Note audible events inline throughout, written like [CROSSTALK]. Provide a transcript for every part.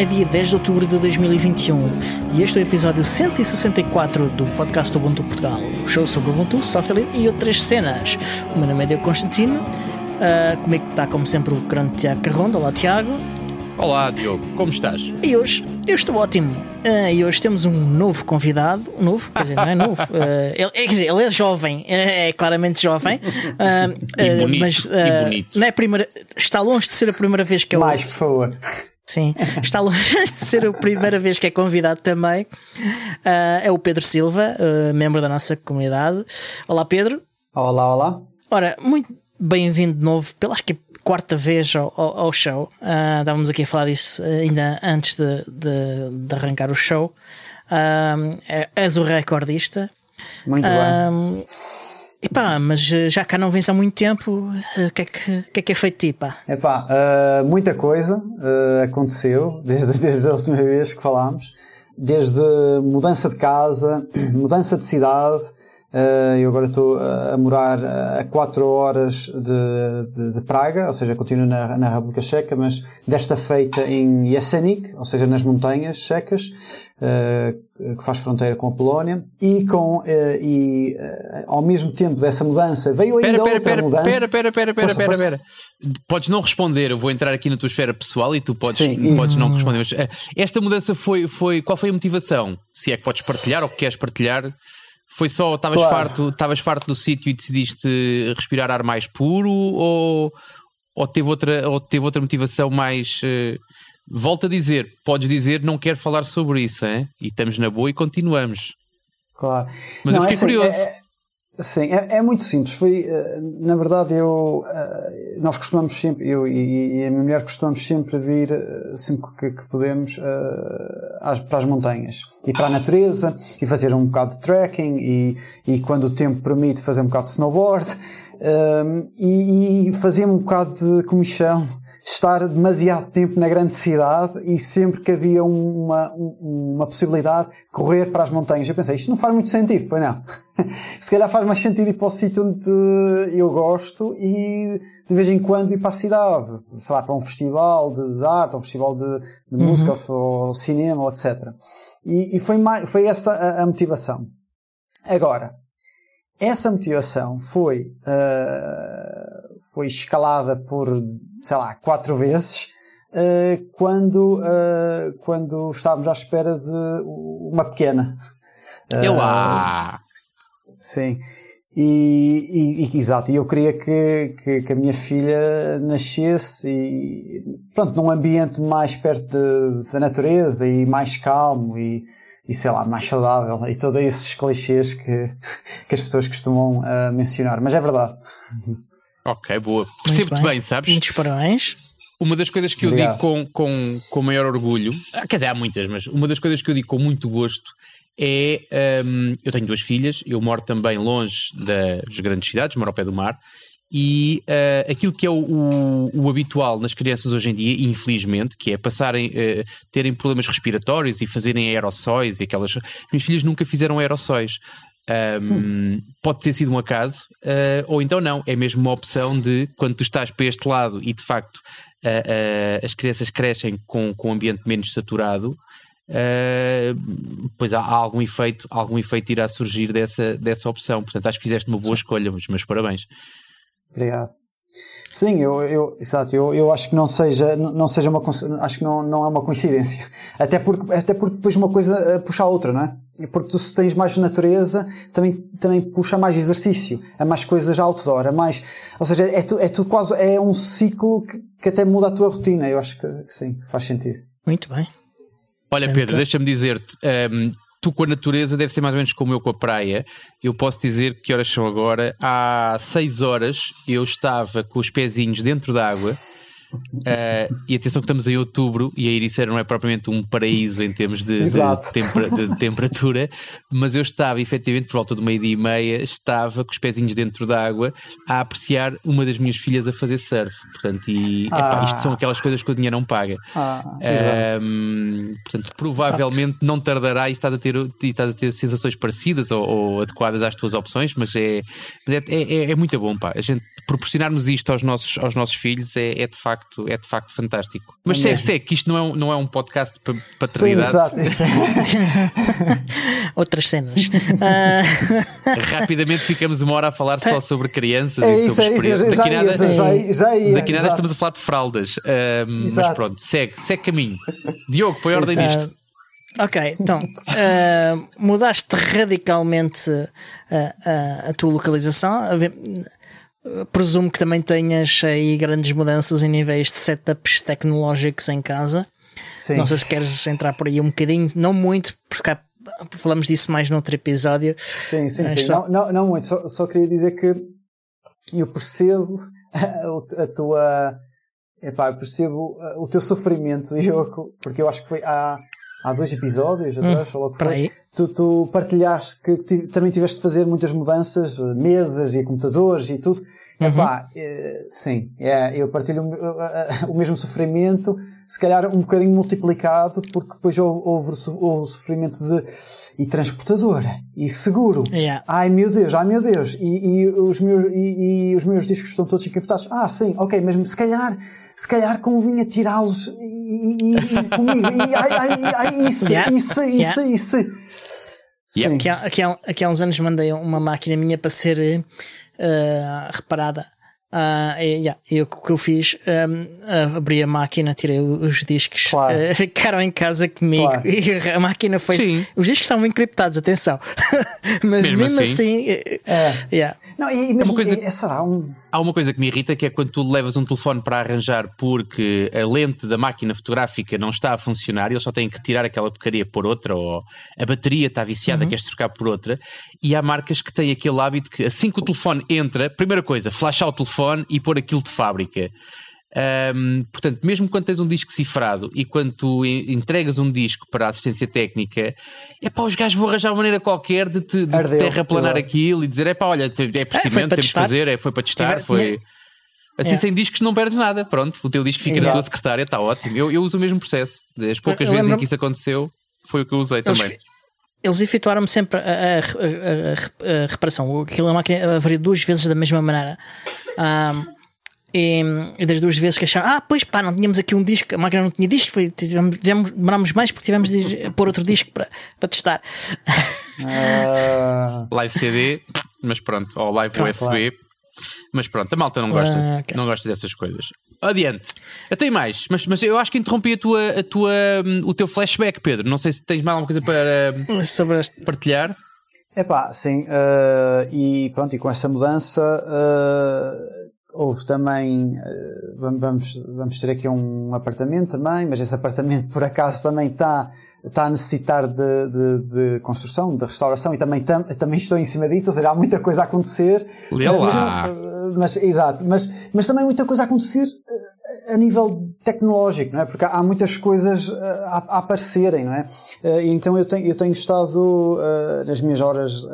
é dia 10 de outubro de 2021 e este é o episódio 164 do podcast Ubuntu Portugal, o show sobre Ubuntu, software e outras cenas. O meu nome é Diego Constantino, uh, comigo está como sempre o grande Tiago Carrondo. Olá Tiago. Olá Diogo, como estás? E hoje, eu estou ótimo. Uh, e hoje temos um novo convidado, novo, quer dizer, não é novo, uh, ele, é, dizer, ele é jovem, é, é claramente jovem, uh, e bonito, mas e bonito. Não é primeira, está longe de ser a primeira vez que ele. Mais, por favor. Sim, está longe [LAUGHS] de ser a primeira vez que é convidado também. Uh, é o Pedro Silva, uh, membro da nossa comunidade. Olá, Pedro. Olá, olá. Ora, muito bem-vindo de novo, pela acho que quarta vez ao, ao, ao show. Uh, estávamos aqui a falar disso ainda antes de, de, de arrancar o show. Uh, és o recordista. Muito bem. Epá, mas já cá não vens há muito tempo, o que, é que, que, é que é feito de ti, pá? Epá, uh, muita coisa uh, aconteceu [LAUGHS] desde, desde a última vez que falámos. Desde mudança de casa, [CLEARS THROAT] mudança de cidade, Uh, eu agora estou a morar a 4 horas de, de, de, Praga, ou seja, continuo na, na República Checa, mas desta feita em Jesenik, ou seja, nas montanhas checas, uh, que faz fronteira com a Polónia, e com, uh, e ao mesmo tempo dessa mudança veio ainda pera, pera, outra pera, mudança. Pera, pera, pera, pera, pera, pera. Podes não responder, eu vou entrar aqui na tua esfera pessoal e tu podes, Sim, podes não responder. Mas, esta mudança foi, foi, qual foi a motivação? Se é que podes partilhar ou que queres partilhar? Foi só, estavas claro. farto, estavas farto do sítio e decidiste respirar ar mais puro ou, ou, teve, outra, ou teve outra motivação mais. Uh, volto a dizer, podes dizer, não quero falar sobre isso, hein? e estamos na boa e continuamos. Claro. Mas não, eu fiquei é assim, curioso. É, Sim, é, é, muito simples. Foi, na verdade, eu, nós costumamos sempre, eu e, a minha mulher costumamos sempre vir, sempre que, que podemos, às, para as montanhas e para a natureza e fazer um bocado de trekking e, e quando o tempo permite fazer um bocado de snowboard e, e fazer um bocado de comichão estar demasiado tempo na grande cidade e sempre que havia uma, uma possibilidade correr para as montanhas. Eu pensei, isto não faz muito sentido, pois não. [LAUGHS] Se calhar faz mais sentido ir para o sítio onde eu gosto e de vez em quando ir para a cidade, sei lá, para um festival de, arte, ou um festival de, de uhum. música, ou cinema, etc. E, e foi, mais, foi essa a, a motivação. Agora, essa motivação foi, uh, foi escalada por, sei lá, quatro vezes, uh, quando, uh, quando estávamos à espera de uma pequena. Eu lá! Sim. E, e, e, exato, e eu queria que, que, que, a minha filha nascesse e, pronto, num ambiente mais perto da natureza e mais calmo e, e sei lá, mais saudável e todos esses clichês que, [LAUGHS] que as pessoas costumam uh, mencionar, mas é verdade. Ok, boa. Percebo-te bem. bem, sabes? Muitos parabéns. Uma das coisas que Obrigado. eu digo com, com, com maior orgulho, ah, quer dizer, há muitas, mas uma das coisas que eu digo com muito gosto é. Um, eu tenho duas filhas, eu moro também longe das grandes cidades, moro ao pé do mar, e uh, aquilo que é o, o, o, habitual nas crianças hoje em dia, infelizmente, que é passarem, uh, terem problemas respiratórios e fazerem aerossóis e aquelas. Minhas filhas nunca fizeram aerossóis. Um, pode ter sido um acaso, uh, ou então não, é mesmo uma opção de quando tu estás para este lado e de facto as crianças crescem com, com um ambiente menos saturado, Uh, pois há, há, algum efeito, algum efeito irá surgir dessa, dessa opção. Portanto, acho que fizeste uma boa Sim. escolha, mas meus parabéns. Obrigado. Sim, eu, eu, exato, eu, eu acho que não seja, não seja uma, acho que não, não é uma coincidência. Até porque, até porque depois uma coisa puxa a outra, não é? Porque tu se tens mais natureza, também, também puxa mais exercício, a mais coisas outdoor, a mais, ou seja, é, tu, é tudo quase, é um ciclo que, que até muda a tua rotina. Eu acho que, que sim, faz sentido. Muito bem. Olha, Pedro, deixa-me dizer-te, um, ehm, tu com a natureza deve ser mais ou menos como eu com a praia. Eu posso dizer que horas são agora. Há seis horas eu estava com os pezinhos dentro da água Uh, e atenção que estamos em outubro e a Ericeira não é propriamente um paraíso em termos de, de, tempera, de, temperatura, mas eu estava efetivamente por volta do meio-dia e meia, estava com os pezinhos dentro da água a apreciar uma das minhas filhas a fazer surf. Portanto, e ah. epá, isto são aquelas coisas que o dinheiro não paga. Ah, um, portanto, provavelmente não tardará e estás a ter, estás a ter sensações parecidas ou, ou adequadas às tuas opções, mas é, é, é, é muito bom, pá. A gente proporcionarmos isto aos nossos, aos nossos filhos é, é de facto facto, é de facto fantástico. Mas é segue, segue, que isto não é um, não é um podcast para paternidade. Sim, exato. [LAUGHS] Outras cenas. uh... [LAUGHS] Rapidamente ficamos uma hora a falar só sobre crianças é e isso, sobre é isso, já, daqui nada, já, já, já ia, daqui nada estamos a falar de fraldas. Uh, mas pronto, segue, segue caminho. Diogo, põe ordem nisto. Ok, então uh, mudaste radicalmente a tua localização. Presumo que também tenhas aí grandes mudanças em níveis de setups tecnológicos em casa. Sim. Não sei se queres entrar por aí um bocadinho, não muito, porque falamos disso mais noutro episódio. Sim, sim, sim. Só... Não, não, não, muito, só, só, queria dizer que eu percebo [LAUGHS] a, a tua. Epá, eu percebo o teu sofrimento, [LAUGHS] Diogo, porque eu acho que foi há há dois episódios atrás, hum, logo foi, tu, tu, partilhaste que também tiveste de fazer muitas mudanças, mesas e computadores e tudo. Uhum. Epá, é, sim, é, eu partilho o, [LAUGHS] o, mesmo sofrimento, se calhar um bocadinho multiplicado, porque depois houve, houve, o sofrimento de e transportador e seguro. Yeah. Ai meu Deus, ai meu Deus, e, e os, meus, e, e, os meus discos estão todos encriptados. Ah, sim, ok, mas se calhar, se calhar convinha tirá-los e, e, comigo. E, ai, ai, ai, isso, yeah. isso, isso, yeah. isso. Sim. Aqui, há, aqui, há, aqui há uns anos mandei uma máquina minha para ser uh, reparada. Uh, e, yeah, eu, o que eu fiz, um, abri a máquina, tirei os discos, claro. uh, [LAUGHS] ficaram em casa comigo claro. e a máquina foi. Sim. Os discos estavam encriptados, atenção. [LAUGHS] Mas mesmo, mesmo assim. assim é. Yeah. Não, e, mesmo, é uma coisa, é, será um... Há uma coisa que me irrita que é quando tu levas um telefone para arranjar porque a lente da máquina fotográfica não está a funcionar e eles só têm que tirar aquela porcaria por outra ou a bateria está viciada, uhum. queres trocar por outra. E há marcas que têm aquele hábito que assim que o telefone entra, primeira coisa, flashar o telefone e pôr aquilo de fábrica. Um, portanto, mesmo quando tens um disco cifrado e quando tu entregas um disco para a assistência técnica, é pá, os gajos vão arranjar uma maneira qualquer de, te, de Ardeu, terraplanar aquilo e dizer: é pá, olha, é procedimento, é, temos de fazer, é, foi para testar, Tiver, foi. Assim, é. sem discos não perdes nada. Pronto, o teu disco fica Exato. na tua secretária, está ótimo. Eu, eu uso o mesmo processo. As poucas vezes em que isso aconteceu, foi o que eu usei eles, também. Eles efetuaram-me sempre a, a, a, a, reparação. Aquilo a máquina varia duas vezes da mesma maneira. Um, e, e, das duas vezes que acharam, ah, pois pá, não tínhamos aqui um disco, a máquina não tinha disco, foi, tivemos, tivemos, demorámos mais porque tivemos de pôr outro disco para, para testar. Uh... live CD, mas pronto, ou live pronto, USB, claro. Mas pronto, a malta não gosta, uh, okay. não gosta dessas coisas. Adiante. Até mais, mas, mas eu acho que interrompi a tua, a tua, o teu flashback, Pedro. Não sei se tens mais alguma coisa para Sobre este... partilhar. É pá, sim. Uh, e pronto, e com essa mudança uh, houve também, uh, vamos, vamos ter aqui um apartamento também, mas esse apartamento por acaso também está, está a necessitar de, de, de construção, de restauração e também, tam, também estou em cima disso, ou seja, há muita coisa a acontecer. Lê lá. Mas, mas, exato, mas, mas também muita coisa a acontecer a nível tecnológico, não é? Porque há muitas coisas a, a aparecerem, não é? E então eu tenho, eu tenho estado nas minhas horas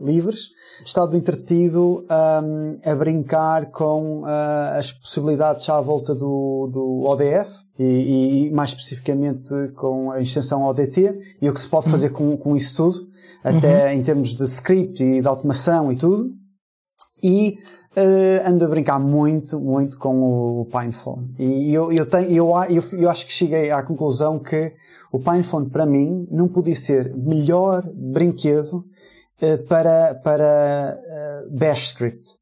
livres, estado entretido um, a brincar com uh, as possibilidades à volta do, do ODF e, e, mais especificamente com a extensão ODT e o que se pode fazer uhum. com, com isso tudo, até uhum. em termos de script e de automação e tudo. E uh, ando a brincar muito, muito com o PinePhone. E eu, eu, tenho, eu, eu, eu acho que cheguei à conclusão que o PinePhone para mim não podia ser melhor brinquedo eh, para, para uh, Bash Script.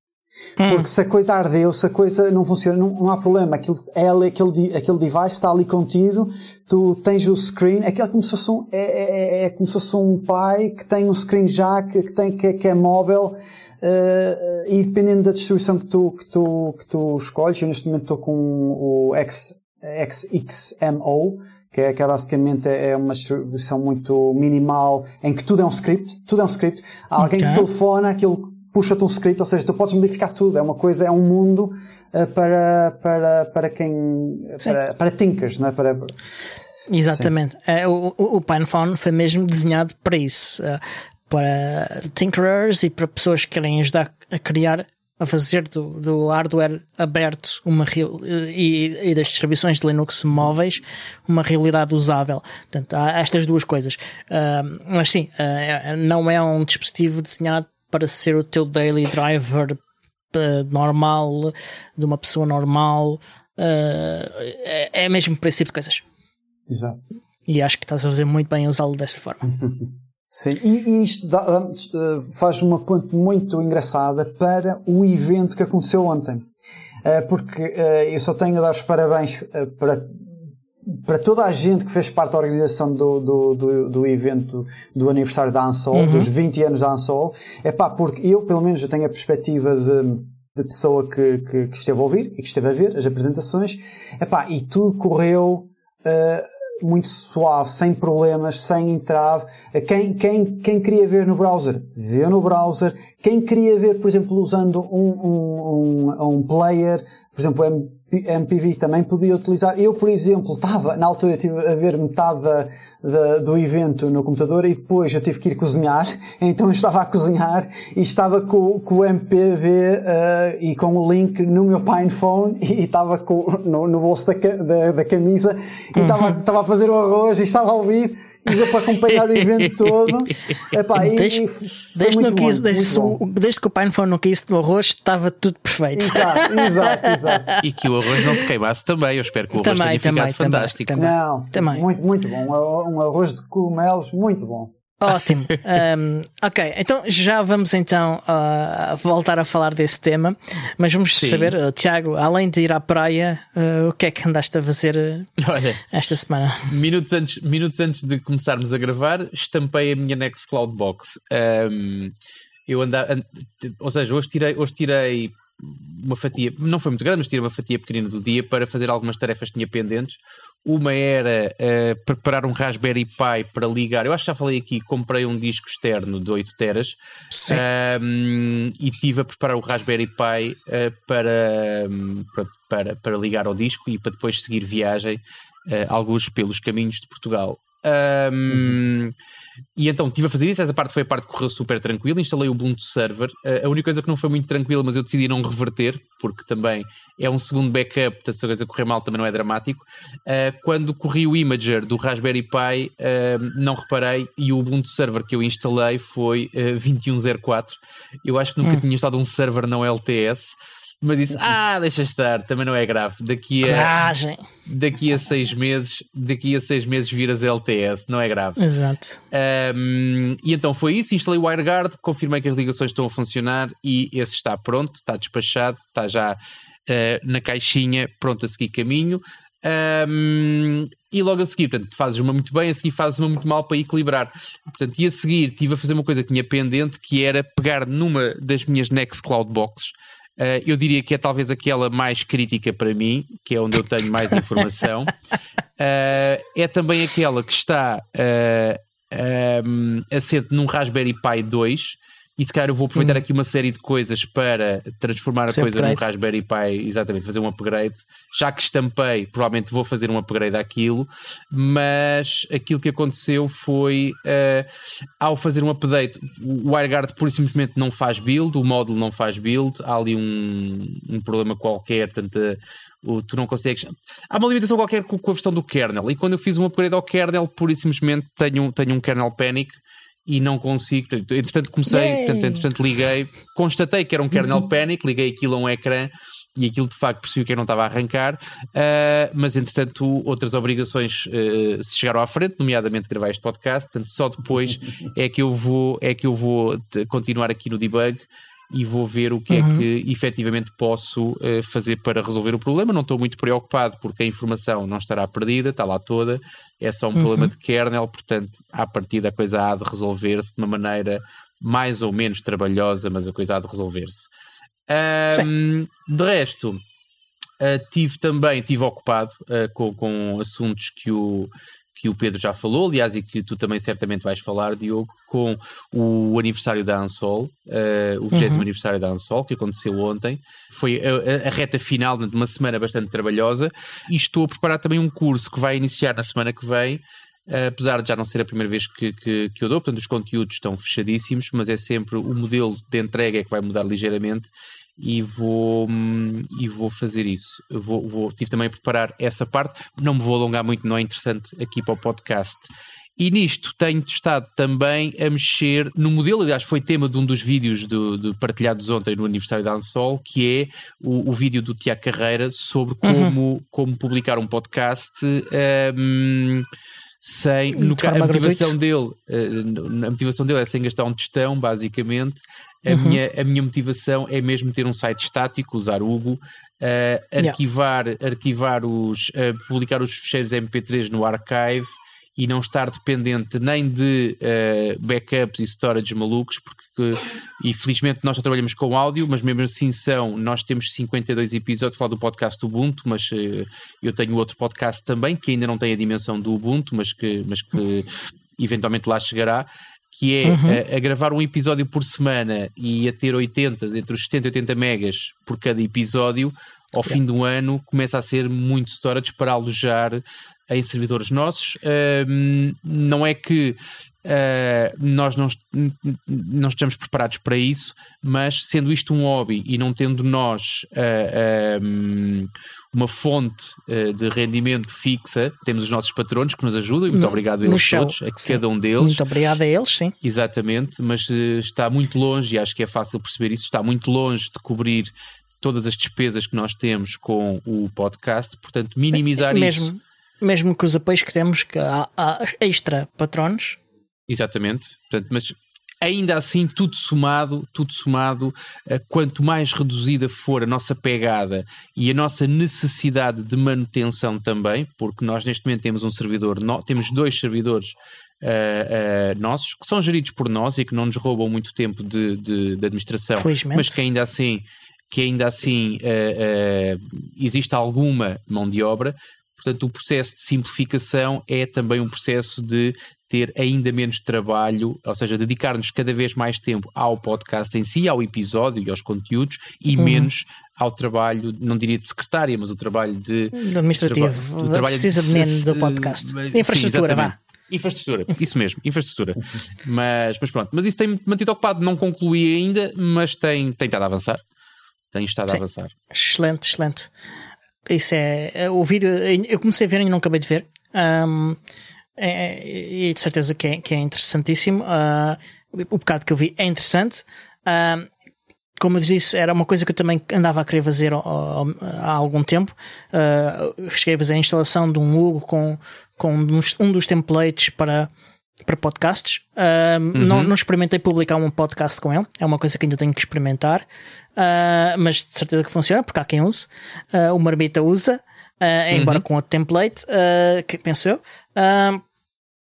Hum. Porque se a coisa ardeu, se a coisa não funciona, não, não há problema. Aquilo, é, aquele, aquele device está ali contido, tu tens o screen, aquilo é como se fosse um, é, é, é, é como se fosse um pai que tem um screen já que, que tem, que, que é móvel, uh, e dependendo da distribuição que tu, que tu, que tu escolhes, eu neste momento estou com o X, XXMO, que é, que é basicamente é uma distribuição muito minimal em que tudo é um script, tudo é um script. Alguém okay. telefona, aquilo puxa-te um script, ou seja, tu podes modificar tudo. É uma coisa, é um mundo uh, para, para, para quem, para, para thinkers, não é? Para, Exatamente. É, o, o PinePhone foi mesmo desenhado para isso. Uh, para tinkerers e para pessoas que querem ajudar a criar a fazer do, do hardware aberto uma e, e, das distribuições de Linux móveis uma realidade usável. Portanto, há estas duas coisas. Uh, mas sim, uh, não é um dispositivo desenhado para ser o teu daily driver uh, normal, de uma pessoa normal. Uh, é, é mesmo princípio de coisas. Exato. E acho que estás a fazer muito bem usá-lo dessa forma. [LAUGHS] Sim, e, e isto dá, dá, faz uma ponte muito engraçada para o evento que aconteceu ontem. Porque eu só tenho a dar os parabéns para para toda a gente que fez parte da organização do, do, do, do evento do aniversário da Ansol, uhum. dos 20 anos da Ansol, é pá, porque eu, pelo menos, eu tenho a perspectiva de, de pessoa que, que, que, esteve a ouvir e que esteve a ver as apresentações, é pá, e tudo correu uh, muito suave, sem problemas, sem entrave. Quem, quem, quem queria ver no browser, vê no browser. Quem queria ver, por exemplo, usando um, um, um, um player, por exemplo, MPV também podia utilizar. Eu, por exemplo, estava, na altura, tive a ver metade da, da, do evento no computador e depois eu tive que ir cozinhar, [LAUGHS] então eu estava a cozinhar e estava com, com o MPV uh, e com o link no meu PinePhone e, [LAUGHS] e estava com, no, no bolso da, da, da camisa e estava, uhum. estava a fazer o arroz e estava a ouvir e deu para acompanhar o evento [LAUGHS] todo. Epá, desde, e, desde, não quis, bom, desde, o, desde, que o PinePhone não quis do arroz, estava tudo perfeito. Exato, [LAUGHS] exato, exato. E que o arroz não se queimasse também. Eu espero que o arroz também, tenha também, ficado também, fantástico. Também, não, também. Muito, muito bom. Um arroz de cogumelos, muito bom. Ótimo. [LAUGHS] Um, ok, então já vamos então uh, voltar a falar desse tema, mas vamos Sim. saber, uh, Tiago, além de ir à praia, uh, o que é que andaste a fazer Olha, esta semana? Minutos antes, minutos antes de começarmos a gravar, estampei a minha Nextcloud Box. Um, eu andava, ou seja, hoje tirei, hoje tirei uma fatia, não foi muito grande, mas tirei uma fatia pequenina do dia para fazer algumas tarefas que tinha pendentes. Uma era uh, preparar um Raspberry Pi para ligar. Eu acho que já falei aqui, comprei um disco externo de 8 teras um, e tive a preparar o Raspberry Pi uh, para, um, para, para ligar ao disco e para depois seguir viagem, uh, alguns pelos caminhos de Portugal. Um, uhum. E então estive a fazer isso, essa parte foi a parte que correu super tranquila, instalei o Ubuntu Server. Uh, a única coisa que não foi muito tranquila, mas eu decidi não reverter, porque também é um segundo backup, portanto se a coisa correr mal também não é dramático. Uh, quando corri o Imager do Raspberry Pi, uh, não reparei e o Ubuntu Server que eu instalei foi 2104. Eu acho que nunca hum. tinha instalado um server não LTS mas disse: Ah, deixa estar, também não é grave. Daqui a, Coragem. daqui a seis meses, daqui a seis meses viras LTS, não é grave. Exato. Um, e então foi isso, instalei o WireGuard, confirmei que as ligações estão a funcionar e esse está pronto, está despachado, está já uh, na caixinha, pronto a seguir caminho. Um, e logo a seguir, portanto, fazes uma muito bem, a seguir fazes uma muito mal para equilibrar. Portanto, e a seguir estive a fazer uma coisa que tinha pendente, que era pegar numa das minhas Nextcloud Boxes Uh, eu diria que é talvez aquela mais crítica para mim, que é onde eu tenho mais informação. Uh, [LAUGHS] é também aquela que está uh, um, assente num Raspberry Pi 2. E se calhar eu vou aproveitar hum. aqui uma série de coisas para transformar a Sem coisa upgrade. num Raspberry Pi, exatamente, fazer um upgrade. Já que estampei, provavelmente vou fazer um upgrade àquilo, mas aquilo que aconteceu foi uh, ao fazer um update, o WireGuard pura e simplesmente não faz build, o módulo não faz build, há ali um, um problema qualquer, portanto. Uh, tu não consegues. Há uma limitação qualquer com, com, a versão do kernel. E quando eu fiz um upgrade ao kernel, pura e simplesmente tenho, tenho um kernel panic e não consigo. Entretanto, comecei, portanto, entretanto, liguei, constatei que era um kernel panic, liguei aquilo a um ecrã e aquilo de facto percebi que não estava a arrancar, uh, mas entretanto outras obrigações uh, se chegaram à frente, nomeadamente gravar este podcast, portanto só depois [LAUGHS] é que eu vou, é que eu vou continuar aqui no debug e vou ver o que é uhum. é que efetivamente posso uh, fazer para resolver o problema. Não estou muito preocupado porque a informação não estará perdida, está lá toda, é só um uhum. problema de kernel, portanto, à partida a coisa há de resolver-se de uma maneira mais ou menos trabalhosa, mas a coisa há de resolver-se. Um, de resto, uh, tive também, tive ocupado uh, com, com assuntos que o, que o Pedro já falou, aliás, e que tu também certamente vais falar, Diogo, com o aniversário da Ansol, uh, o 20 uhum. aniversário da Ansol, que aconteceu ontem. Foi a, a, reta final de uma semana bastante trabalhosa e estou a preparar também um curso que vai iniciar na semana que vem. Uh, apesar de já não ser a primeira vez que, que, que eu dou, portanto, os conteúdos estão fechadíssimos, mas é sempre o modelo de entrega é que vai mudar ligeiramente e vou, e vou fazer isso. Vou, vou, tive também a preparar essa parte, não me vou alongar muito, não é interessante aqui para o podcast. E nisto tenho estado também a mexer no modelo, aliás, foi tema de um dos vídeos do, do partilhados ontem no aniversário da Ansol, que é o, o vídeo do Tiago Carreira sobre como, uhum. como publicar um podcast. Um, sem no, a motivação dele uh, a motivação dele é sem gastar um tostão basicamente a, uhum. minha, a minha motivação é mesmo ter um site estático usar Hugo uh, arquivar yeah. arquivar os uh, publicar os ficheiros MP3 no archive e não estar dependente nem de uh, backups e storage malucos, porque e felizmente nós já trabalhamos com áudio, mas mesmo assim são, nós temos 52 episódios, falar do podcast Ubuntu, mas uh, eu tenho outro podcast também, que ainda não tem a dimensão do Ubuntu, mas que, mas que eventualmente lá chegará, que é uhum. a, eh, a, gravar um episódio por semana e a ter 80, entre os 70 e 80 megas por cada episódio, ao yeah. fim do ano começa a ser muito storage para alojar em servidores nossos. Uh, não é que uh, nós não, não estamos preparados para isso, mas sendo isto um hobby e não tendo nós uh, um, uma fonte uh, de rendimento fixa, temos os nossos patronos que nos ajudam e muito no, obrigado a eles todos, a cada um deles. Muito obrigado a eles, sim. Exatamente, mas está muito longe, e acho que é fácil perceber isso, está muito longe de cobrir todas as despesas que nós temos com o podcast, portanto, minimizar mesmo, isso mesmo com os apoios que temos, que há, há extra patronos. Exatamente, Portanto, mas ainda assim, tudo somado, tudo somado, eh, quanto mais reduzida for a nossa pegada e a nossa necessidade de manutenção também, porque nós neste momento temos um servidor, temos dois servidores uh, uh, nossos, que são geridos por nós e que não nos roubam muito tempo de, de, de administração, mas que ainda assim que ainda assim uh, existe alguma mão de obra, Portanto, o processo de simplificação é também um processo de ter ainda menos trabalho, ou seja, dedicar-nos cada vez mais tempo ao podcast em si, ao episódio e aos conteúdos e uhum. menos ao trabalho, não diria de secretária, mas o trabalho de. administrativo, o trabalho de, do podcast. De infraestrutura, vá. Infraestrutura, isso mesmo, infraestrutura. mas, mas pronto, mas isso tem mantido ocupado, não concluí ainda, mas tem, tem estado a avançar. Tem estado Sim. a avançar. Excelente, excelente. Isso é, é. O vídeo, eu comecei a ver e não acabei de ver. Um, é, e de certeza que é, que é interessantíssimo. Uh, o bocado que eu vi é interessante. Uh, como eu disse, era uma coisa que eu também andava a querer fazer há algum tempo. Uh, cheguei a fazer a instalação de um Hugo com, com um dos templates para, para podcasts. Uh, uhum. não, não experimentei publicar um podcast com ele, é uma coisa que ainda tenho que experimentar. Uh, mas de certeza que funciona, porque há quem use. Uh, o Marbita usa, embora uhum. com outro template, que penso eu.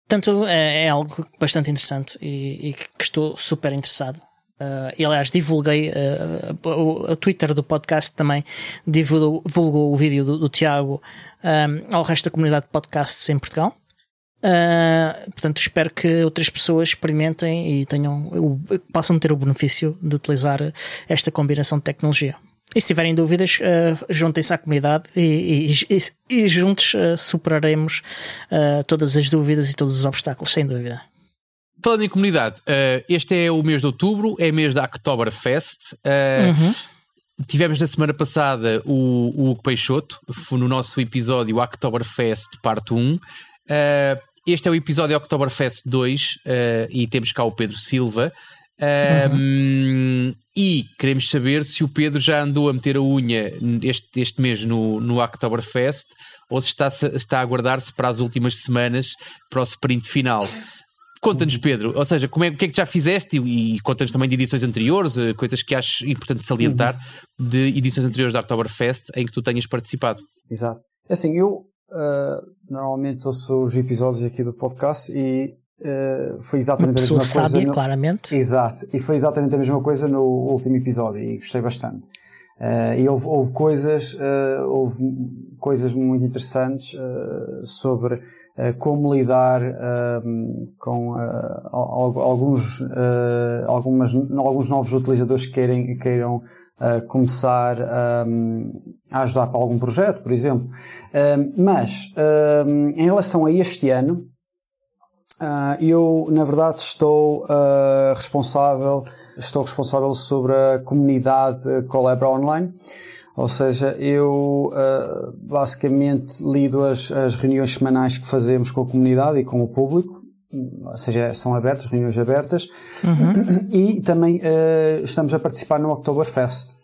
Portanto, é, é, algo bastante interessante e, e, que estou super interessado. e aliás, divulguei o, o, Twitter do podcast também divulgou, divulgou o vídeo do, do Tiago ao resto da comunidade de podcasts em Portugal. Uh, portanto, espero que outras pessoas experimentem e tenham, possam ter o benefício de utilizar esta combinação de tecnologia. E se tiverem dúvidas, uh, juntem-se à comunidade e, e, e, e juntos uh, superaremos todas as dúvidas e todos os obstáculos, sem dúvida. Falando em comunidade, este é o mês de outubro, é mês da Oktoberfest. Uhum. Tivemos na semana passada o, o Hugo Peixoto, no nosso episódio Oktoberfest Parte 1. Uh, este é o episódio Oktoberfest 2 uh, eh, e temos cá o Pedro Silva. Uh, uhum. E queremos saber se o Pedro já andou a meter a unha este, este mês no, no Oktoberfest ou se está, está a aguardar-se para as últimas semanas para o sprint final. Conta-nos, Pedro, ou seja, como é, o que é que já fizeste e, e conta-nos também de edições anteriores, eh, coisas que acho importante salientar uhum. de edições anteriores da Oktoberfest em que tu tenhas participado. Exato. É assim, eu Uh, normalmente ouço os episódios aqui do podcast e uh, foi exatamente a mesma sábia, coisa. No... claramente. Exato, e foi exatamente a mesma coisa no último episódio e gostei bastante. Uh, e houve, houve coisas, houve coisas muito interessantes sobre como lidar com alguns, algumas, alguns novos utilizadores que querem, queiram começar um, a ajudar para algum projeto, por exemplo. Um, mas, em relação a este ano, uh, eu, na verdade, estou uh, responsável, estou responsável sobre a comunidade Colabra Online. Ou seja, eu uh, basicamente lido as, as reuniões semanais que fazemos com a comunidade e com o público ou seja, são abertas, reuniões abertas, uhum. e também uh, estamos a participar no Oktoberfest.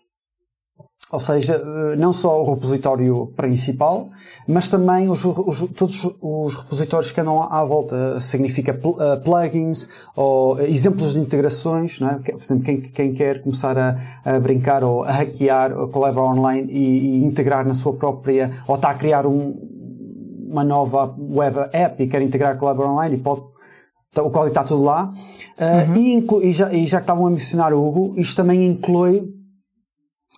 Ou seja, eh, não só o repositório principal, mas também os, os, todos os repositórios que andam à volta. Significa uh, plugins ou exemplos de integrações. Não é? Por exemplo, quem, quem quer começar a, a, brincar ou a hackear a Collabora Online e, e, integrar na sua própria, ou está a criar um, uma nova web app e quer integrar Collabora Online e pode o código está tudo lá. Uh, uhum. e, e, já, e já que estavam a mencionar o Hugo, isto também inclui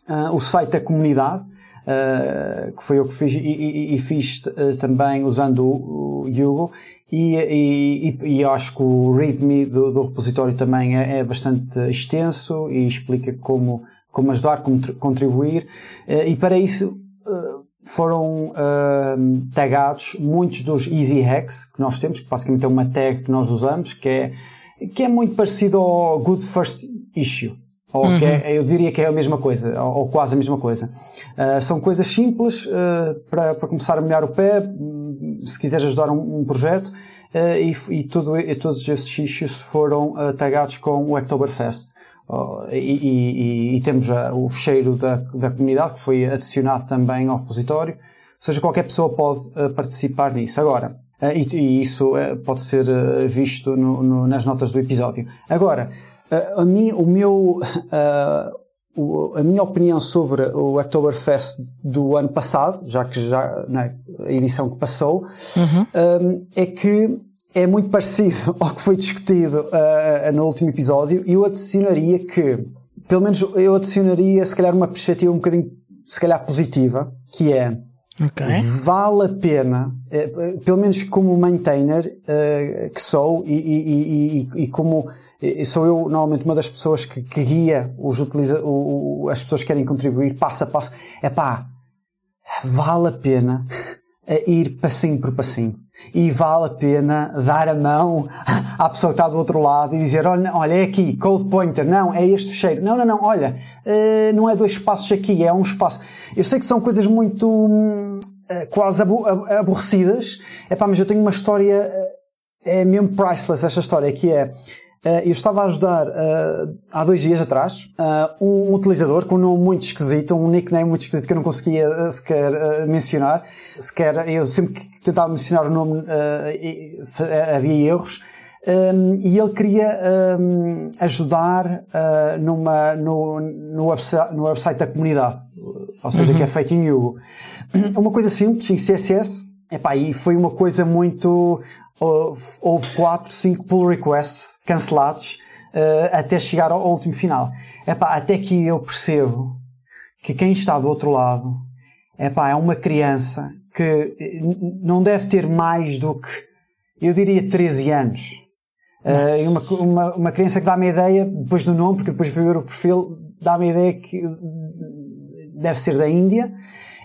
uh, o site da comunidade, uh, que foi eu que fiz, e, e, e fiz uh, também usando o, o Hugo, e, e, acho que o README do, do repositório também é, é, bastante extenso e explica como, como ajudar, como contribuir, e para isso foram tagados muitos dos easy hacks que nós temos, que basicamente é uma tag que nós usamos, que é, que é muito parecido ao Good First Issue. Ou uhum. que é, eu diria que é a mesma coisa, ou, ou quase a mesma coisa. Uh, são coisas simples uh, para, para começar a molhar o pé, se quiseres ajudar um, um projeto, uh, e, e, tudo, e todos esses issues foram tagados com o Oktoberfest. E, e, e, temos o fecheiro da, da comunidade que foi adicionado também ao repositório. Ou seja, qualquer pessoa pode participar nisso. Agora, e, isso pode ser visto no, no, nas notas do episódio. Agora, a, mim, o meu, a minha opinião sobre o Oktoberfest do ano passado, já que já, é, a edição que passou, uhum. é que é muito parecido [LAUGHS] ao que foi discutido no último episódio e eu adicionaria que, pelo menos eu adicionaria se calhar uma perspectiva um bocadinho, se calhar positiva, que é Okay. Vale a pena, eh, pelo menos como maintainer uh, que sou e, e, e, e como sou eu normalmente uma das pessoas que, que guia os utiliza, o, as pessoas que querem contribuir passo a passo. É pá, vale a pena ir passinho por passinho. E vale a pena dar a mão à pessoa que está do outro lado e dizer, olha, olha, é aqui, code pointer, não, é este fecheiro. Não, não, não, olha, uh, não é dois espaços aqui, é um espaço. Eu sei que são coisas muito uh, quase aborrecidas, é pá, mas eu tenho uma história, é mesmo priceless esta história, que é, eu estava a ajudar uh, há dois dias atrás uh, um utilizador com um nome muito esquisito, um nickname muito esquisito que eu não conseguia sequer mencionar. Sequer, eu sempre que tentava mencionar o nome havia erros. Um, ehm, e ele queria um, ehm, ajudar numa, no, no, website, no website da comunidade, ou seja, uhum. que é feito em Hugo. [CLEARS THROAT] Uma coisa simples, em CSS, Epá, e foi uma coisa muito houve 4, 5 pull requests cancelados uh, até chegar ao, último final. Epá, até que eu percebo que quem está do outro lado epá, é uma criança que eh, não deve ter mais do que, eu diria, 13 anos. Uh, uma, uma, uma criança que dá-me a ideia, depois do nome, porque depois de ver o perfil, dá-me a ideia que deve ser da Índia.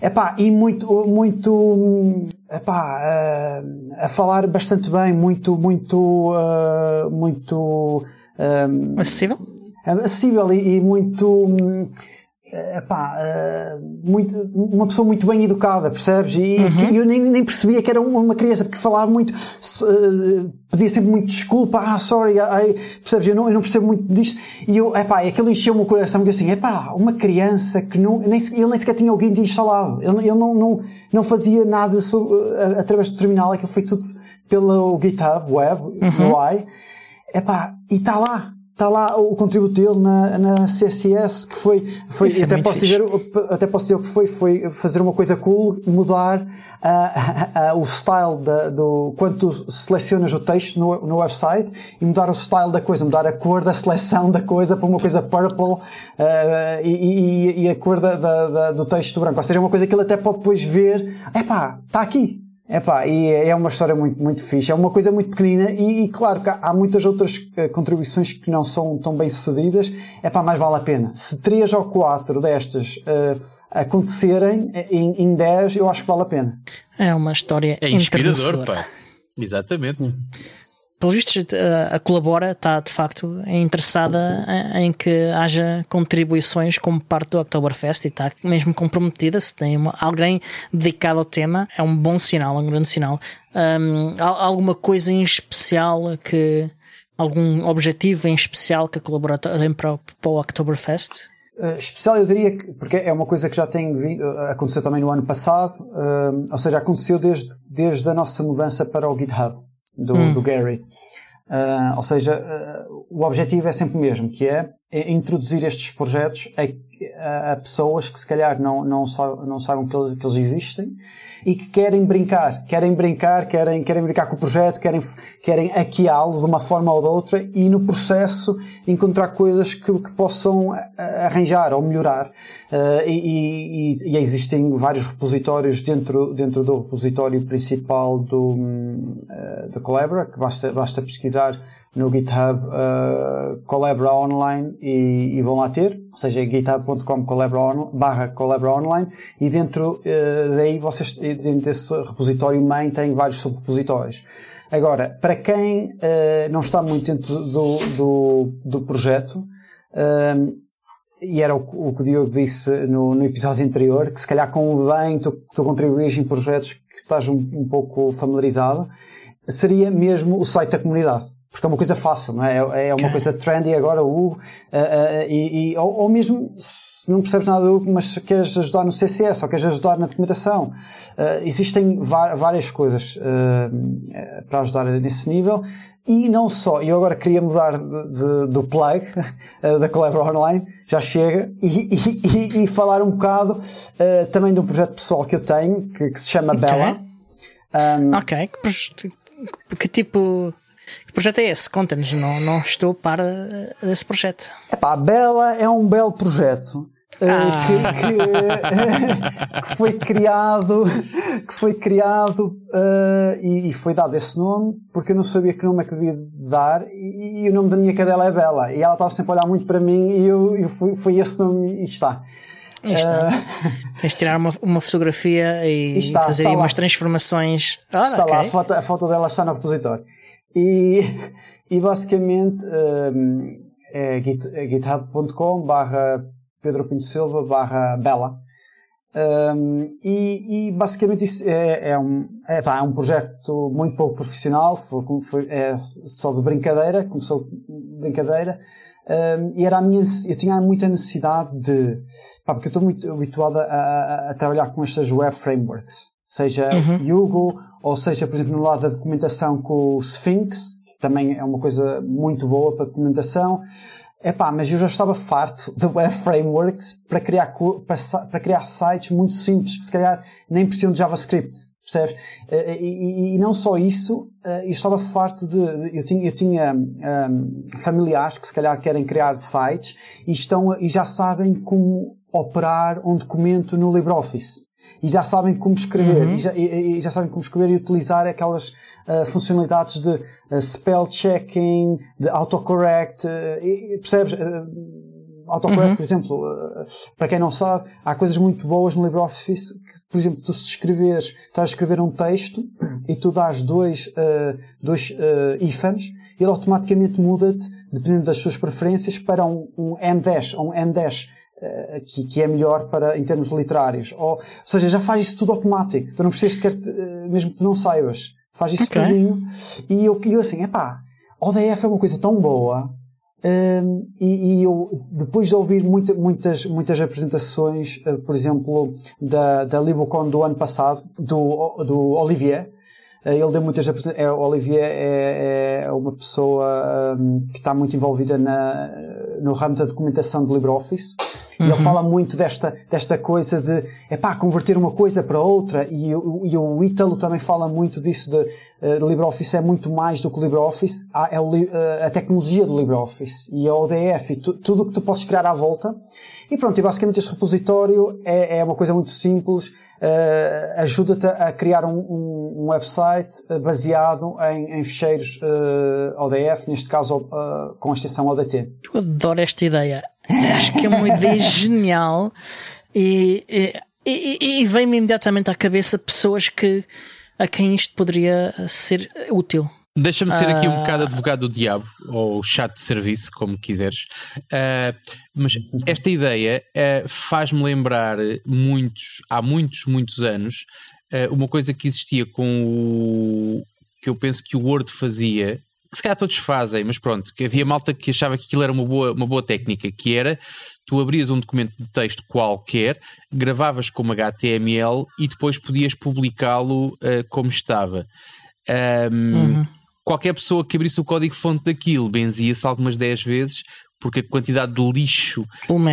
Epá, e muito, muito, epá, uh, a falar bastante bem, muito, muito, uh, muito... Um, acessível? Acessível e, e muito... Um, epá, uh, muito, uma pessoa muito bem educada, percebes? E uhum. eu nem, nem percebia que era uma criança, porque falava muito, uh, pedia sempre muito desculpa, ah, sorry, I, percebes? Eu não, eu não percebo muito disto. E eu, epá, aquilo encheu-me o coração, porque assim, epá, uma criança que não, nem, ele nem sequer tinha o Git instalado, ele, ele não, não, não fazia nada sobre, através do terminal, aquilo foi tudo pelo GitHub, web, uhum. UI, epá, e está lá está lá o contributo dele na, na CSS, que foi, foi até, é posso dizer, até posso dizer o que foi, foi fazer uma coisa cool, mudar uh, uh, uh, o style da, do, quando tu selecionas o texto no, no website e mudar o style da coisa, mudar a cor da seleção da coisa para uma coisa purple e, e, e, a cor da, da, da, do texto branco. Ou seja, é uma coisa que ele até pode depois ver, epá, está aqui, Epá, e é uma história muito, muito fixe. É uma coisa muito pequenina e, e claro que há, há, muitas outras uh, contribuições que não são tão bem sucedidas. Epá, mais vale a pena. Se três ou quatro destas uh, acontecerem eh, em, em dez, eu acho que vale a pena. É uma história É inspirador, pá. Exatamente. Pelo visto, a, colabora, está de facto interessada em, que haja contribuições como parte do Oktoberfest e está mesmo comprometida. Se tem alguém dedicado ao tema, é um bom sinal, um grande sinal. Um, alguma coisa em especial que. Algum objetivo em especial que a colabora tem para, para o Oktoberfest? Uh, especial eu diria que, porque é uma coisa que já tem vindo, uh, aconteceu também no ano passado, ou seja, aconteceu desde, desde a nossa mudança para o GitHub do, hum. do Gary. Uh, ou seja, uh, o objetivo é sempre o mesmo, que é, é introduzir estes projetos a a, pessoas que se calhar não, não, não sabem que eles, que eles existem e que querem brincar, querem brincar, querem, querem brincar com o projeto, querem, querem hackeá-lo de uma forma ou de outra e no processo encontrar coisas que, que possam arranjar ou melhorar. Uh, e, e, e, existem vários repositórios dentro, dentro do repositório principal do, uh, do Collabora, que basta, basta pesquisar no GitHub uh, Online e, e, vão lá ter, ou seja, github.com barra Collabora Online e dentro uh, daí vocês, dentro desse repositório main tem vários subrepositórios. Agora, para quem uh, não está muito dentro do, do, do projeto, e era o, o, que o Diogo disse no, no, episódio anterior, que se calhar convém tu, tu contribuís em projetos que estás um, um pouco familiarizado, seria mesmo o site da comunidade porque é uma coisa fácil, não é? É, é uma coisa trendy agora, o Hugo, uh, uh, e, e ou, ou, mesmo se não percebes nada do Hugo, mas queres ajudar no CCS ou queres ajudar na documentação, uh, existem várias coisas para ajudar nesse nível. E não só, eu agora queria mudar de, de, do plug [LAUGHS] da Collabora Online, já chega, [LAUGHS] e, e, e, falar um bocado também de um projeto pessoal que eu tenho, que, que se chama okay. Bella. Um, ok, que, que tipo que projeto é esse? Conta-nos, não, não estou para desse projeto. Epá, Bela é um belo projeto. Eh, ah. Que, que, [LAUGHS] que, foi criado que foi criado uh, e, e, foi dado esse nome porque eu não sabia que nome é que devia dar e, e, o nome da minha cadela é Bela e ela estava sempre a olhar muito para mim e eu, eu fui, foi esse nome e está está. Uh, Tens de tirar uma, uma fotografia e está, fazer está umas transformações. Ah, está okay. lá, a foto, a foto dela está no repositório. E, [LAUGHS] e basicamente um, é, é github.com barra Pedro Pinto Silva barra Bela. Um, e, e, basicamente isso é, é um, é, pá, é, um projeto muito pouco profissional, foi, foi, é só de brincadeira, começou de brincadeira, um, e era a minha, eu tinha muita necessidade de, pá, porque eu estou muito habituado a, a, a, trabalhar com estas web frameworks, seja uhum. Hugo, ou seja, por exemplo, no lado da documentação com o Sphinx, que também é uma coisa muito boa para documentação. Epá, mas eu já estava farto de web frameworks para criar, para, para criar sites muito simples, que se calhar nem precisam de JavaScript, percebes? Eh, e, e, e não só isso, eh, eu estava farto de, eu tinha, eu tinha um, familiares que se calhar querem criar sites e estão, e já sabem como operar um documento no LibreOffice e já sabem como escrever, uhum. e, já, e, e, já, sabem como escrever e utilizar aquelas uh, funcionalidades de uh, spell checking, de autocorrect, uh, percebes? autocorrect, uhum. por exemplo, para quem não sabe, há coisas muito boas no LibreOffice que, por exemplo, tu se escreveres, estás a escrever um texto e tu dás dois, dois ifans, ele automaticamente muda-te, dependendo das suas preferências, para um, um M10 ou um M10 eh, que, que, é melhor para, em termos literários. Ou, ou seja, já faz isso tudo automático. Tu não precisas sequer, eh, mesmo que tu não saibas. Faz isso okay. tudinho. E eu, eu assim, epá, ODF é uma coisa tão boa. Um, ehm, e, e, eu, depois de ouvir muita, muitas, muitas apresentações, uh, por exemplo, da, da Libocon do ano passado, do, do Olivier, uh, ele deu muitas apresentações. É, Olivier é, é uma pessoa um, que está muito envolvida na, no ramo da documentação do LibreOffice. Uhum. E ele fala muito desta, desta coisa de, é pá, converter uma coisa para outra. E, e o Ítalo também fala muito disso de, uh, LibreOffice é muito mais do que o LibreOffice. é o, uh, a tecnologia do LibreOffice e a ODF e tu, tudo o que tu podes criar à volta. E pronto, e basicamente este repositório é, é uma coisa muito simples, uh, ajuda-te a criar um, um, um website baseado em, em ficheiros uh, ODF, neste caso uh, com a extensão ODT. Eu adoro esta ideia. Acho que é uma ideia [LAUGHS] genial e, e, e, e vem-me imediatamente à cabeça pessoas que a quem isto poderia ser útil. Deixa-me ser aqui um uh... bocado advogado do diabo, ou chat de serviço, como quiseres. Uh, mas esta ideia uh, faz-me lembrar muitos, há muitos, muitos anos, uma coisa que existia com o que eu penso que o Word fazia, se calhar todos fazem, mas pronto, que havia malta que achava que aquilo era uma boa, uma boa técnica, que era tu abrias um documento de texto qualquer, gravavas como HTML e depois podias publicá-lo uh, como estava. Um, uhum. Qualquer pessoa que abrisse o código-fonte daquilo benzia-se algumas 10 vezes, porque a quantidade de lixo,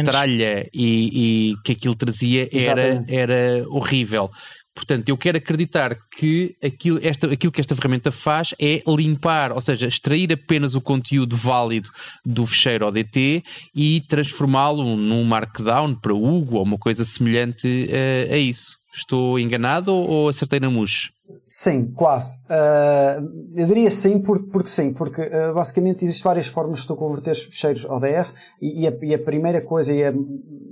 tralha e, e, que aquilo trazia era, era horrível. Portanto, eu quero acreditar que aquilo, esta, aquilo que esta ferramenta faz é limpar, ou seja, extrair apenas o conteúdo válido do fecheiro ODT e transformá-lo num markdown para Hugo ou uma coisa semelhante a, a isso. Estou enganado ou, acertei na mousse? Sim, quase. Uh, eu diria sim, porque, porque sim, porque uh, basicamente existem várias formas de tu converter fecheiros ODF e, e, a, e, a, primeira coisa e a,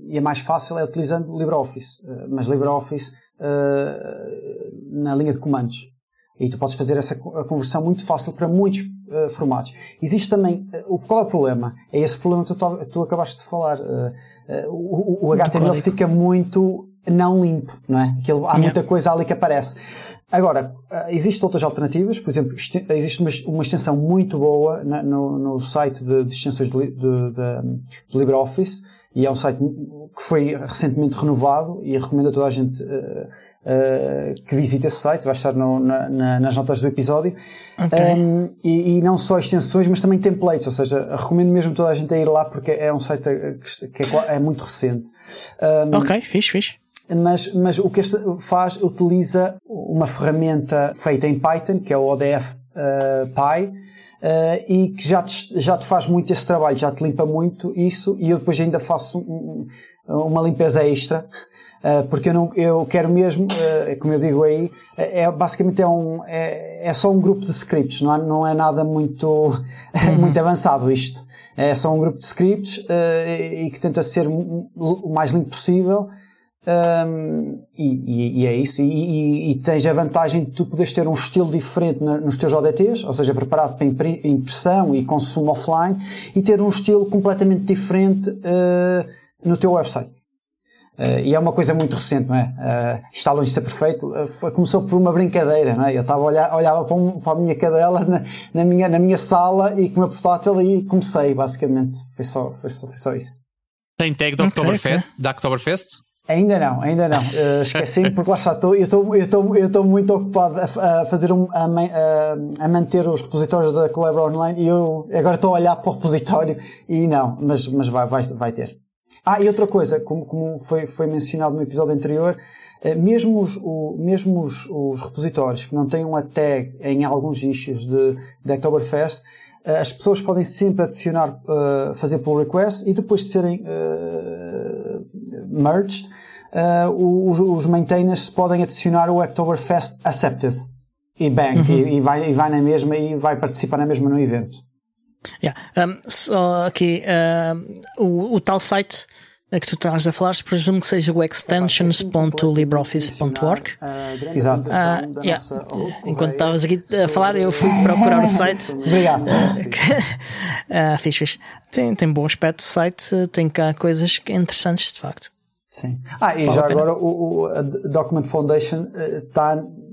e a, mais fácil é utilizando LibreOffice. Uh, mas LibreOffice na linha de comandos. E tu podes fazer essa conversão muito fácil para muitos uh, formatos. Existe também, uh, qual é o problema? É esse problema que tu, tu acabaste de falar. O, o HTML fica muito não limpo, não é? Aquilo, há yeah. muita coisa ali que aparece. Agora, existem outras alternativas, por exemplo, existe uma, uma extensão muito boa na, no, no, site de, de extensões de, de, de, LibreOffice, e é um site que foi recentemente renovado e recomendo a toda a gente uh, uh, que visite esse site, vai estar no, na, na, nas notas do episódio. Okay. Um, e, e, não só extensões, mas também templates, ou seja, recomendo mesmo toda a gente a ir lá porque é um site que é, é muito recente. Um, ok, fixe, fixe. Mas, mas o que este faz, utiliza uma ferramenta feita em Python, que é o ODF uh, Py, Uh, e que já te, já te faz muito esse trabalho, já te limpa muito isso e eu depois ainda faço um, uma limpeza extra, uh, [LAUGHS] porque eu, não, eu quero mesmo, uh, como eu digo aí, é, basicamente é, um, é, é só um grupo de scripts, não, há, não é nada muito, [LAUGHS] uhum. muito avançado isto. É só um grupo de scripts e que tenta ser o mais limpo possível um, e, e, é isso. E, e, e, tens a vantagem de tu poderes ter um estilo diferente nos teus ODTs, ou seja, preparado para impressão e consumo offline, e ter um estilo completamente diferente uh, no teu website. Uh, e é uma coisa muito recente, não é? Uh, está longe de ser perfeito. Uh, começou por uma brincadeira, não é? Eu estava a olhar, olhava para, um, para a minha cadela na, na, minha, na minha sala e com o meu portátil e comecei, basicamente. Foi só, foi só, foi só isso. Tem tag da Oktoberfest? Okay. Da Oktoberfest? Ainda não, ainda não. Uh, [LAUGHS] Esqueci-me porque lá está, estou, eu estou muito ocupado a, a fazer um, a, a, a, manter os repositórios da Collabor Online e eu agora estou a olhar para o repositório e não, mas, mas vai, vai, vai ter. Ah, e outra coisa, como, como foi, foi mencionado no episódio anterior, uh, mesmo, os, o, mesmo os, os repositórios que não têm uma tag em alguns issues de, de Oktoberfest, uh, as pessoas podem sempre adicionar, fazer pull request e depois de serem merged, uh, os, os maintainers podem adicionar o Oktoberfest Accepted e bang, uhum. e, e, vai, e vai na mesma e vai participar na mesma no evento. Yeah. Um, só aqui uh, o, o tal site que tu estás a falar, presumo que seja o extensions.libreoffice.org. Exato. Uh, yeah. Enquanto estavas aqui a falar, eu fui procurar o site. [LAUGHS] Obrigado. Uh, [LAUGHS] fixe, fixe. Tem, tem bom aspecto o site, tem cá coisas interessantes de facto. Sim. Ah, e vale já agora o, o, a Document Foundation está. Uh,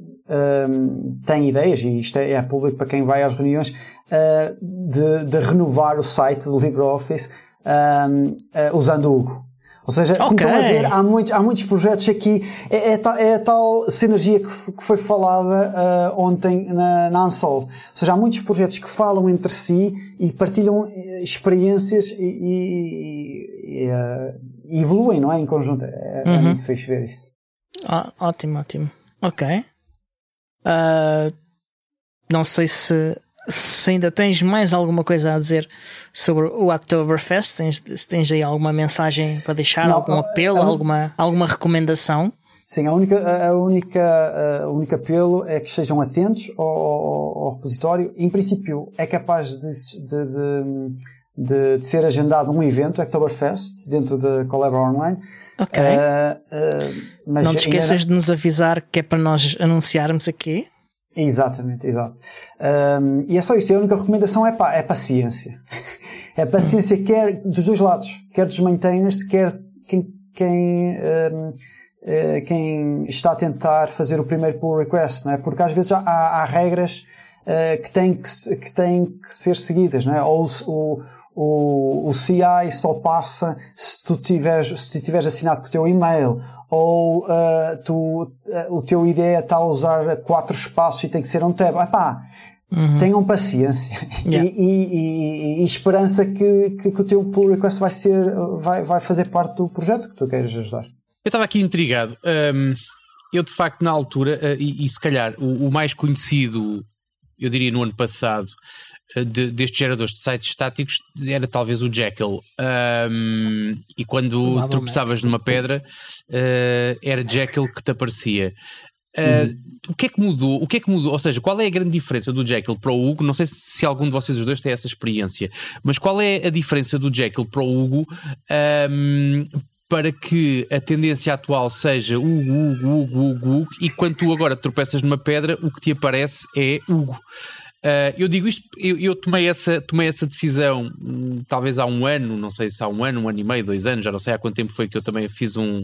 um, tem ideias, e isto é, é, público para quem vai às reuniões, uh, de, de, renovar o site do LibreOffice um, uh, usando o Hugo. Ou seja, okay. como estão a ver, há muitos, há muitos projetos aqui. É, é, é a tal sinergia que, que foi falada uh, ontem na, na Ansol. Ou seja, há muitos projetos que falam entre si e partilham eh, experiências e, e, e, e evoluem, não é? Em conjunto. É, é uhum. é muito fixe ver isso. Ah, ótimo, ótimo. Ok. Uh, não sei se se ainda tens mais alguma coisa a dizer sobre o Oktoberfest, tens, se tens aí alguma mensagem para deixar, Não, algum apelo, a, a, alguma, alguma recomendação? Sim, a única, a única, a única apelo é que estejam atentos ao, ao, repositório. Em princípio, é capaz de, de, de, de, ser agendado um evento, Oktoberfest, dentro da Collabor Online. Ok. Uh, uh, não te esqueças de nos avisar que é para nós anunciarmos aqui. Exatamente, exato. Um, e é só isso. A única recomendação é, pá, é paciência. [LAUGHS] é paciência quer dos dois lados. Quer dos maintainers, quer quem, quem, um, eh, quem está a tentar fazer o primeiro pull request, não é? Porque às vezes há, há regras uh, que, têm que, que têm que ser seguidas, não é? Ou o, o, o CI só passa se tu tiveres, se tu tiveres assinado com o teu e-mail, ou uh, tu, uh, o teu ideia está a usar quatro espaços e tem que ser um tab. Epá, uhum. tenham paciência [LAUGHS] yeah. e, e, e, e, esperança que, que, que, o teu pull request vai ser, vai, vai fazer parte do projeto que tu queres ajudar. Eu estava aqui intrigado. Um, eu, de facto, na altura, uh, e, se calhar o, o, mais conhecido, eu diria no ano passado, de, destes geradores de sites estáticos era talvez o Jekyll. Um, e quando tropeçavas numa pedra, uh, era Jekyll que te aparecia. Uhum. O que é que mudou? O que é que mudou? Ou seja, qual é a grande diferença do Jekyll para o Hugo? Não sei se, se algum de vocês os dois tem essa experiência, mas qual é a diferença do Jekyll para o Hugo um, para que a tendência atual seja Hugo, Hugo, Hugo, Hugo, Hugo, e quando tu agora tropeças numa pedra, o que te aparece é Hugo. Uh, eu digo isto, eu, eu, tomei, essa, tomei essa decisão hum, talvez há um ano, não sei se há um ano, um ano e meio, dois anos, já não sei há quanto tempo foi que eu também fiz um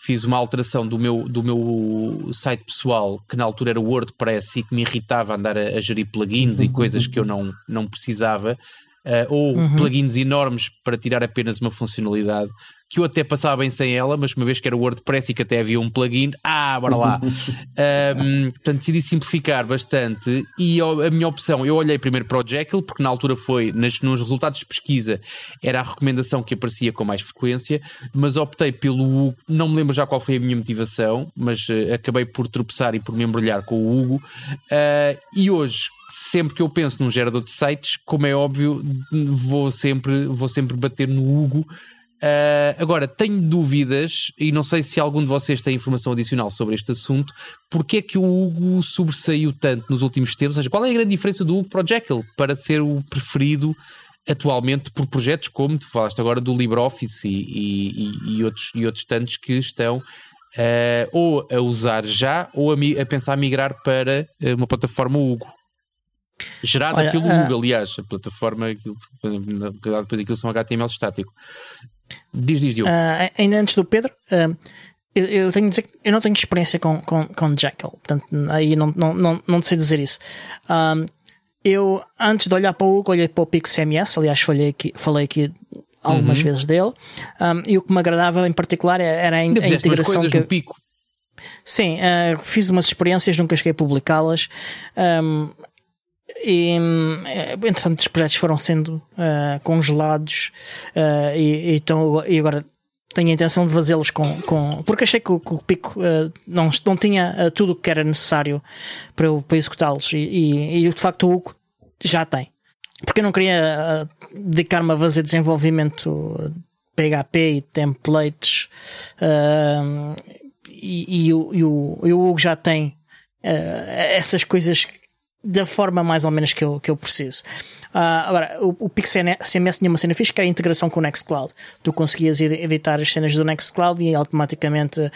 fiz uma alteração do meu, do meu site pessoal, que na altura era o WordPress e que me irritava andar a, a gerir plugins e coisas que eu não, não precisava, uh, ou uhum. plugins enormes para tirar apenas uma funcionalidade que eu até passava bem sem ela, mas uma vez que era WordPress e que até havia um plugin, ah, bora lá. [LAUGHS] um, portanto, decidi simplificar bastante e a minha opção, eu olhei primeiro para o Jekyll, porque na altura foi, nas, nos resultados de pesquisa, era a recomendação que aparecia com mais frequência, mas optei pelo Hugo, não me lembro já qual foi a minha motivação, mas uh, acabei por tropeçar e por me embrulhar com o Hugo. Uh, e hoje, sempre que eu penso num gerador de sites, como é óbvio, vou sempre, vou sempre bater no Hugo Uh, agora, tenho dúvidas, e não sei se algum de vocês tem informação adicional sobre este assunto, porque é que o Hugo sobressaiu tanto nos últimos tempos? Ou seja, qual é a grande diferença do Hugo para o Jekyll para ser o preferido atualmente por projetos como tu falaste agora do LibreOffice e, e, e outros, e outros tantos que estão uh, ou a usar já ou a, a pensar migrar para uma plataforma Hugo? Gerada Olha, pelo uh... Google, aliás, a plataforma, na realidade, depois aquilo são HTML estático. Diz, diz, Diogo. Uh, ainda antes do Pedro, uh, eu, eu, tenho de dizer que eu não tenho experiência com, com, com Jekyll, portanto, aí não, não, não, não sei dizer isso. Um, eu, antes de olhar para o Hugo, olhei para o PixMS, aliás, falei aqui, falei aqui algumas uhum. vezes dele, um, e o que me agradava em particular era a, a integração. que... Pico. Sim, uh, fiz umas experiências, nunca cheguei a publicá-las. Um, e eh, entretanto os projetos foram sendo uh, congelados uh, e, e, então, e agora tenho a intenção de fazê-los com, com. Porque achei que o, que o Pico uh, não, não tinha tudo o que era necessário para, para executá-los e, e, e, de facto o Hugo já tem. Porque eu não queria dedicar-me a fazer desenvolvimento PHP e templates e, e, o, e, o, Hugo já tem essas coisas da forma mais ou menos que eu, que eu preciso. Uh, agora, o, o CMS tinha uma cena fixe que era a integração com o Nextcloud. Tu conseguias editar as cenas do Nextcloud e automaticamente uh,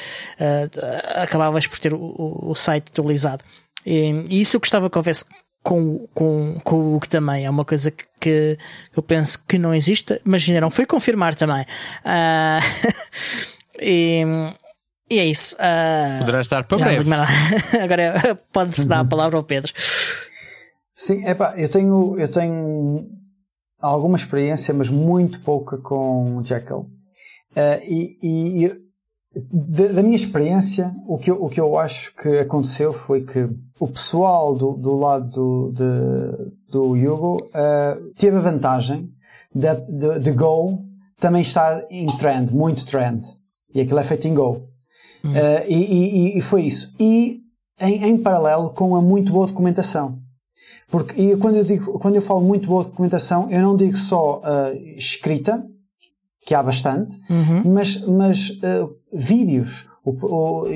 acabavas por ter o, o site atualizado. E, e, isso eu gostava que houvesse com, com, com o que também é uma coisa que, que eu penso que não existe, mas ainda não fui confirmar também. Uh, [LAUGHS] e, e é isso. Uh, Poderá estar para breve. [LAUGHS] Agora [LAUGHS] pode-se dar a palavra ao Pedro. Sim, epá, eu tenho, eu tenho alguma experiência, mas muito pouca com Jekyll. Uh, e, e da, da, minha experiência, o que, eu, o que eu acho que aconteceu foi que o pessoal do, do lado do, de, do Hugo uh, teve a vantagem de, de, de Go também estar em trend, muito trend. E aquilo é feito em Go. Uh, e, e, e, foi isso. E em, em, paralelo com a muito boa documentação. Porque e quando, eu digo, quando eu falo muito boa documentação, eu não digo só uh, escrita, que há bastante, uhum. mas, mas uh, vídeos. O, o,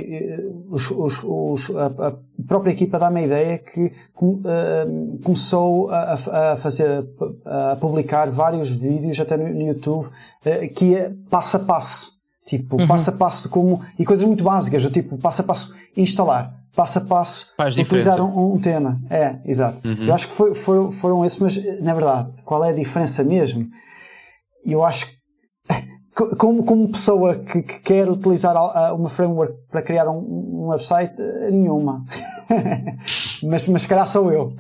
os, os, os, a, a, própria equipa dá-me a ideia que uh, começou a, a, fazer, a publicar vários vídeos até no, no YouTube, uh, que é passo a passo. Tipo, uhum. passo a passo como, e coisas muito básicas, do tipo, passo a passo, instalar. passo a passo utilizar um, um, tema. É, exato. Uhum. Eu acho que foi, foram, foram esses, mas na verdade, qual é a diferença mesmo? Eu acho que [LAUGHS] como, como pessoa que, que quer utilizar uma framework para criar um, um website, eh, nenhuma. [LAUGHS] mas, mas calhar sou eu.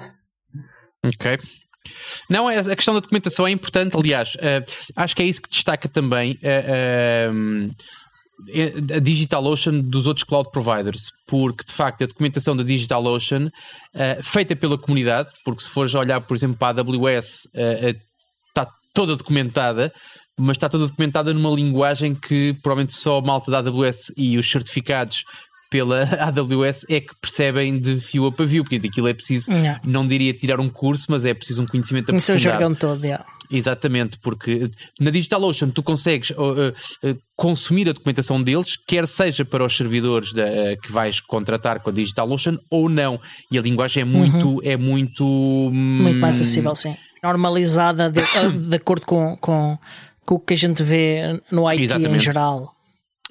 Ok. Não, a questão da documentação é importante, aliás, uh, acho que é isso que destaca também uh, uh, a DigitalOcean dos outros cloud providers, porque de facto a documentação da DigitalOcean, feita pela comunidade, porque se fores olhar, por exemplo, para a AWS, está toda documentada, mas está toda documentada numa linguagem que provavelmente só a malta da AWS e os certificados pela [LAUGHS] AWS é que percebem de fio a pavio, porque aquilo é preciso, yeah. não diria tirar um curso, mas é preciso um conhecimento aprofundado. Conhecer o jargão todo, yeah. Exatamente, porque na DigitalOcean tu consegues uh, uh, consumir a documentação deles, quer seja para os servidores uh, que vais contratar com a DigitalOcean ou não. E a linguagem é muito. Uhum. É muito, muito mais acessível, sim. Normalizada de, de acordo com, com, com o que a gente vê no IT Exatamente. em geral.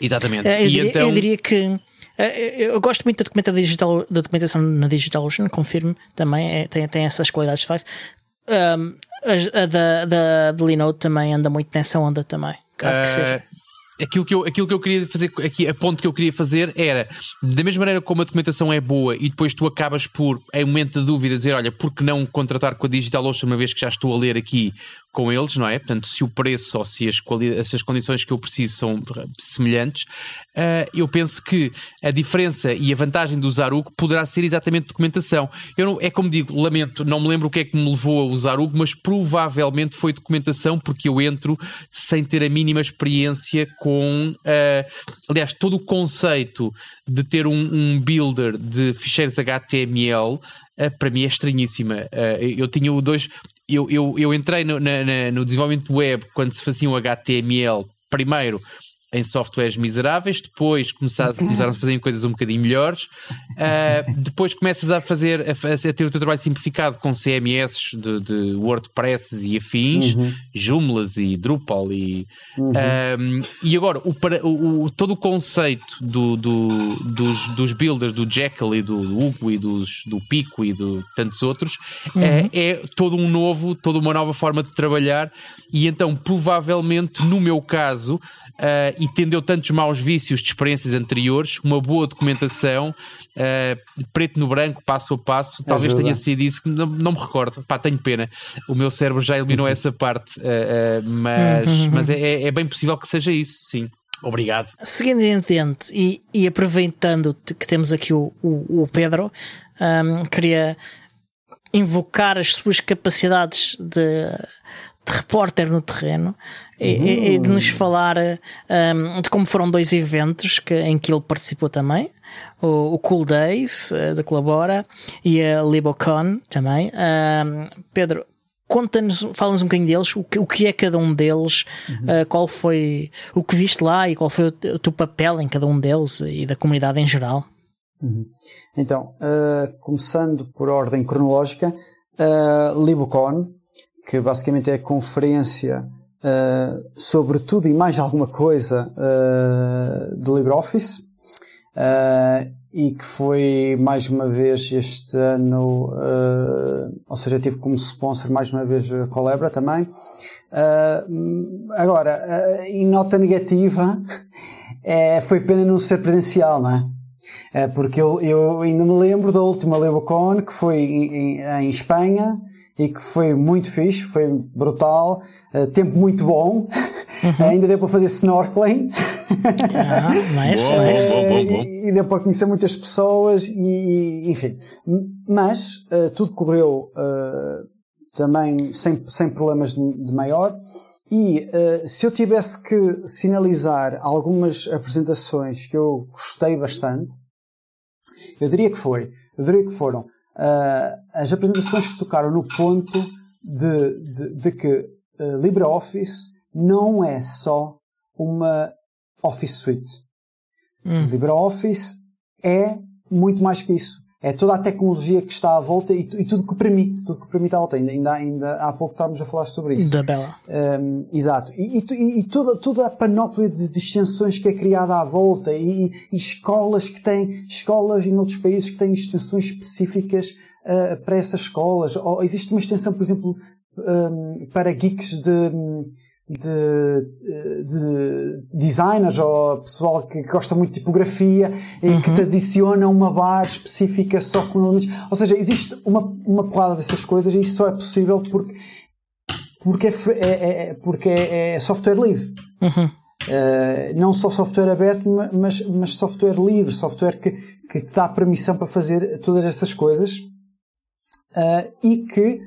Exatamente. Eu, diria, então... eu diria que eu gosto muito da, documentação, digital, da documentação na DigitalOcean, confirmo também, é, tem, tem essas qualidades de facto. Um, a, a da, da, da Linode também anda muito nessa onda também. Uh, aquilo que, eu, aquilo que eu queria fazer aqui, a ponto que eu queria fazer era da mesma maneira como a documentação é boa e depois tu acabas por, em momento de dúvida, dizer: Olha, por que não contratar com a DigitalOcean uma vez que já estou a ler aqui com eles, não é? Portanto, se o preço ou se as, se as condições que eu preciso são semelhantes, uh, eu penso que a diferença e a vantagem de usar Hugo poderá ser exatamente documentação. Eu não, é como digo, lamento, não me lembro o que é que me levou a usar Hugo, mas provavelmente foi documentação, porque eu entro sem ter a mínima experiência com. Uh, aliás, todo o conceito de ter um, um builder de ficheiros HTML. Uh, para mim é estranhíssima. Uh, eu tinha o dois, eu, eu, eu entrei no, na, na, no desenvolvimento web quando se fazia um HTML primeiro em softwares miseráveis, depois começaram, começaram a [LAUGHS] fazer coisas um bocadinho melhores, uh, depois começas a fazer a, a, ter o teu trabalho simplificado com CMS de, de WordPress e afins, uhum. Joomlas e Drupal e, uhum. um, e agora o, o, todo o conceito do, do, dos, dos builders do Jekyll e do Hugo e dos, do Pico e de tantos outros uhum. é, é todo um novo, toda uma nova forma de trabalhar e então provavelmente no meu caso uh, e tendeu tantos maus vícios de experiências anteriores, uma boa documentação, uh, preto no branco, passo a passo, talvez Ajuda. tenha sido isso, não, não me recordo, pá, tenho pena. O meu cérebro já eliminou essa parte, uh, mas, uhum. mas é, é bem possível que seja isso, sim. Obrigado. Seguindo em frente e, e aproveitando que temos aqui o, o, o Pedro, um, queria invocar as suas capacidades de, de repórter no terreno e, e, de nos falar um, de como foram dois eventos que, em que ele participou também. O, o Cool Days, uh, da Colabora, e a LiboCon também. Um, Pedro, conta-nos, fala-nos um bocadinho deles, o que, o que é cada um deles, uhum. uh, qual foi o que viste lá e qual foi o, o teu papel em cada um deles e da comunidade em geral. Uhum. Então, uh, começando por ordem cronológica, uh, LiboCon, que basicamente é a conferência uh, sobre tudo e mais alguma coisa uh, do LibreOffice uh, e que foi mais uma vez este ano, ou seja, tive como sponsor mais uma vez a Colebra também. agora, em nota negativa, é, [LAUGHS] foi pena não ser presencial, não é? É, porque eu, eu ainda me lembro da última LibreCon que foi em, em Espanha e que foi muito fixe, foi brutal, uh, tempo muito bom, uhum. [LAUGHS] ainda deu para fazer snorkeling. Ah, nice, boa, nice. Boa, boa, e, e deu para conhecer muitas pessoas e, enfim. Mas uh, tudo correu uh, também sem, sem problemas de, de maior. E uh, se eu tivesse que sinalizar algumas apresentações que eu gostei bastante, eu diria que foi, eu diria que foram uh, as apresentações que tocaram no ponto de, de, de que uh, LibreOffice não é só uma Office Suite. Hum. LibreOffice é muito mais que isso. É toda a tecnologia que está à volta e, e tudo que permite, tudo que permite à volta. Ainda, ainda, ainda há pouco estávamos a falar sobre isso. Da Bela. Um, exato. E, e, e, toda, toda a panóplia de, extensões que é criada à volta e, escolas que têm, escolas em outros países que têm extensões específicas uh, para essas escolas. Ou existe uma extensão, por exemplo, um, para geeks de, de, de, designers ou pessoal que gosta muito de tipografia e uhum. que te adiciona uma bar específica só com elementos. Ou seja, existe uma, uma porrada dessas coisas e isso só é possível porque, porque, é, é, é porque é, é software livre. Uhum. Uh, não só software aberto, mas, mas software livre, software que, que te dá permissão para fazer todas essas coisas uh, e que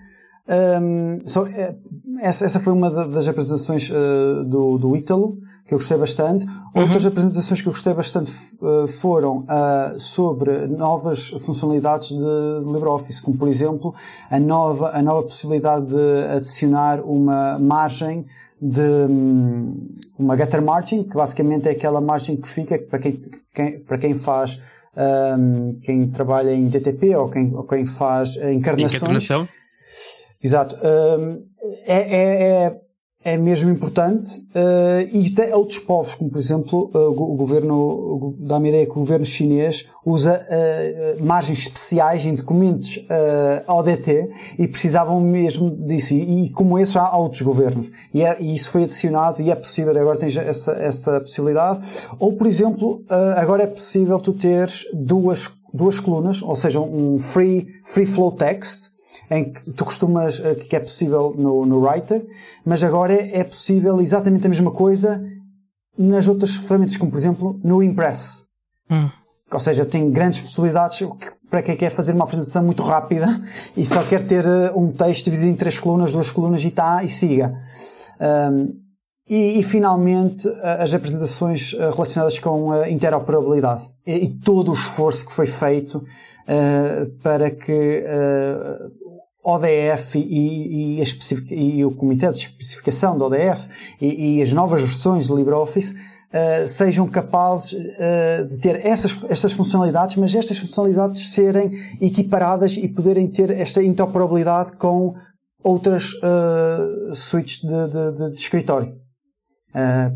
um, so, é, essa, essa foi uma das apresentações uh, do, do Ítalo, que eu gostei bastante. Uhum. Outras apresentações que eu gostei bastante uh, foram uh, sobre novas funcionalidades de LibreOffice, como por exemplo a nova, a nova possibilidade de adicionar uma margem de um, uma gutter margin, que basicamente é aquela margem que fica para quem, quem para quem faz um, quem trabalha em DTP ou quem, ou quem faz encarnações. Encarnação? Exato. é, é, é, é, mesmo importante uh, e tem outros povos, como por exemplo uh, o governo, dá-me ideia que o governo chinês usa uh, margens especiais em documentos ODT e precisavam mesmo disso. E, e como esses há outros governos. E, é, e, isso foi adicionado e é possível, agora tens essa, essa possibilidade. Ou por exemplo, agora é possível tu teres duas, duas colunas, ou seja, um free, free flow text, em que tu costumas, eh, que é possível no, no Writer, mas agora é, é possível exatamente a mesma coisa nas outras ferramentas, como por exemplo no Impress. Hum. Ou seja, tem grandes possibilidades para quem quer fazer uma apresentação muito rápida [LAUGHS] e só quer ter eh, um texto dividido em três colunas, duas colunas e está e siga. Um, e, e, finalmente as apresentações eh, relacionadas com a interoperabilidade e, e todo o esforço que foi feito uh, para que uh, ODF e, e, e, o Comitê de Especificação do ODF e, e as novas versões do LibreOffice uh, sejam capazes uh, de ter essas, estas funcionalidades, mas estas funcionalidades serem equiparadas e poderem ter esta interoperabilidade com outras uh, suítes de, de, de, de escritório.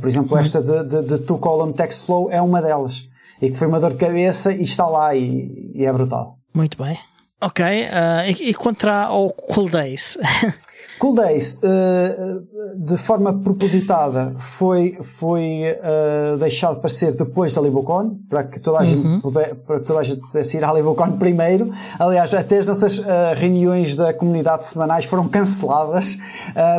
por exemplo, esta de, de, de two-column text flow é uma delas. E que foi uma dor de cabeça e está lá e, e é brutal. Muito bem. Ok, uh, e, e contra o Cool Days? [LAUGHS] cool Days, uh, de forma propositada, foi, foi uh, deixado para ser depois da Libocon, para que toda a, uhum. gente puder, para que toda a gente pudesse ir à Libocon primeiro. Aliás, até as nossas reuniões da comunidade semanais foram canceladas,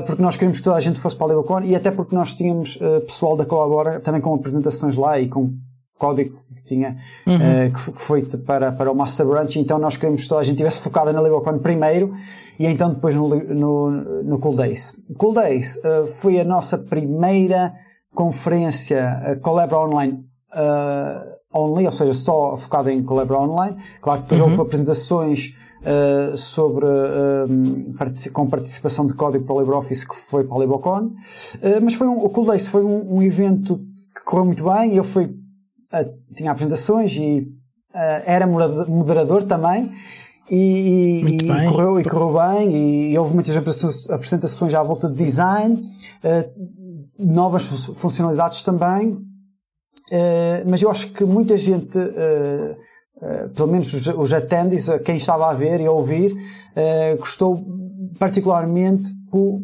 porque nós queríamos que toda a gente fosse para a Libocon e até porque nós tínhamos pessoal da Colabora também com apresentações lá e com código que tinha, uhum. uh, que, foi para, para o Master Branch, então nós queremos que toda a gente estivesse focada na LibreCon primeiro e então depois no, no, no Cool Days. Cool Days uh, foi a nossa primeira conferência uh, Collabra Online uh, only, ou seja, só focada em Collabra Online. Claro que depois uhum. houve apresentações Uh, sobre uh, com participação de código para o LibreOffice que foi para a LibreCon, uh, mas foi um, o Cool Days foi um, um, evento que correu muito bem. Eu fui tinha apresentações e uh, era moderador também. E, e, e, correu, e correu bem, e, houve muitas apresentações à volta de design, uh, novas funcionalidades também, mas eu acho que muita gente, pelo menos os, os attendees, quem estava a ver e a ouvir, gostou particularmente por,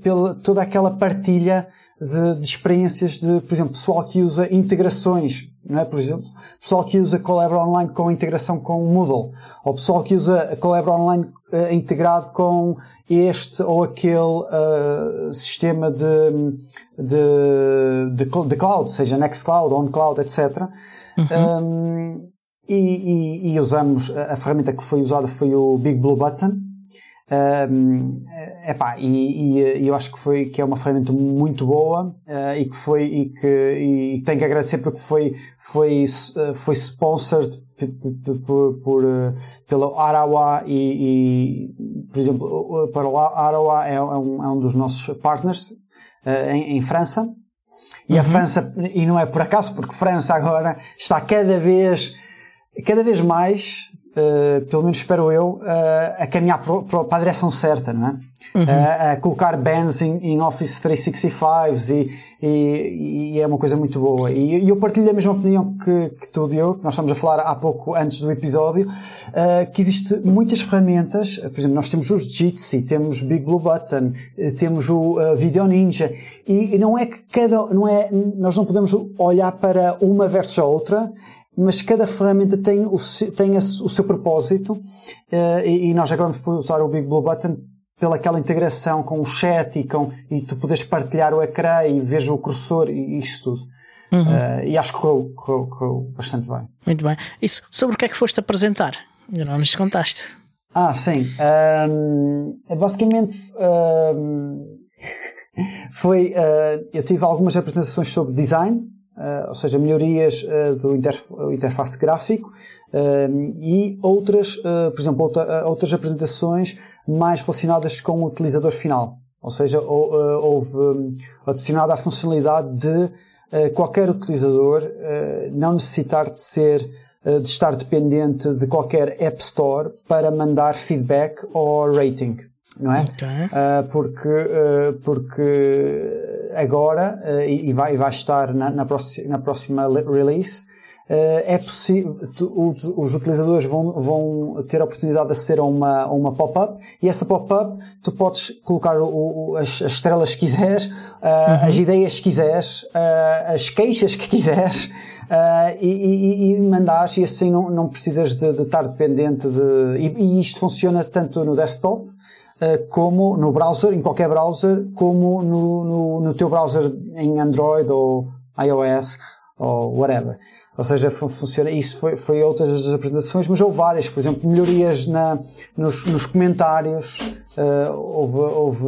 pela toda aquela partilha de, de, experiências de, por exemplo, pessoal que usa integrações não é? Por exemplo, pessoal que usa Collabra Online com integração com o Moodle, ou pessoal que usa Collabra Online uh, integrado com este ou aquele uh, sistema de, de, de, de, cloud, seja Nextcloud, OnCloud, etc. Uhum. Um, e, e, e, usamos, a ferramenta que foi usada foi o Big Blue Button, um, epá, e, e, eu acho que foi que é uma ferramenta muito boa uh, e que foi e que, e tenho que agradecer porque foi foi uh, foi sponsored por, por, uh, pela Arawa e, e, por exemplo para o Arawa é, é, um, é um dos nossos partners em, em, França e uhum. a França e não é por acaso porque França agora está cada vez cada vez mais uh, pelo menos espero eu, uh, a caminhar para a direção certa, não é? Uhum. Uh, a colocar bands em, Office 365 e, e, e, é uma coisa muito boa. E, e eu partilho a mesma opinião que, que tu, Diogo, que nós estamos a falar há pouco antes do episódio, que existe muitas ferramentas, por exemplo, nós temos os Jitsi, temos Big Blue Button, temos o Video Ninja, e, não é que cada, não é, nós não podemos olhar para uma versus a outra, mas cada ferramenta tem o, tem o seu propósito uh, e, nós acabamos por usar o Big Blue Button pela aquela integração com o chat e, com, e tu podes partilhar o ecrã e vejo o cursor e isso tudo. Uhum. Uh, e acho que correu, correu, correu, bastante bem. Muito bem. Isso, sobre o que é que foste apresentar? Não nos contaste. Ah, sim. Um, basicamente um, [LAUGHS] foi. Uh, eu tive algumas apresentações sobre design, ou seja, melhorias uh, do interf interface gráfico uh, e outras, por exemplo, outra, outras apresentações mais relacionadas com o utilizador final. Ou seja, houve adicionada a funcionalidade de qualquer utilizador não necessitar de ser de estar dependente de qualquer App Store para mandar feedback ou rating não é? Okay. Uh, porque, uh, porque agora, uh, e, vai, vai estar na, na, próxima, na próxima release, é possível, os, os, utilizadores vão, vão ter a oportunidade de aceder a uma, a uma pop-up e essa pop-up tu podes colocar o, o, as, as, estrelas que quiseres, uhum. as ideias que quiseres, as queixas que [LAUGHS] quiseres, Uh, e, e, e mandares e assim não, não precisas de, de estar dependente de. E, e, isto funciona tanto no desktop eh, como no browser, em qualquer browser, como no, no, no teu browser em Android ou iOS ou whatever. Ou seja, funciona, isso foi, foi outras das apresentações, mas houve várias, por exemplo, melhorias na, nos, nos comentários, uh, houve, houve,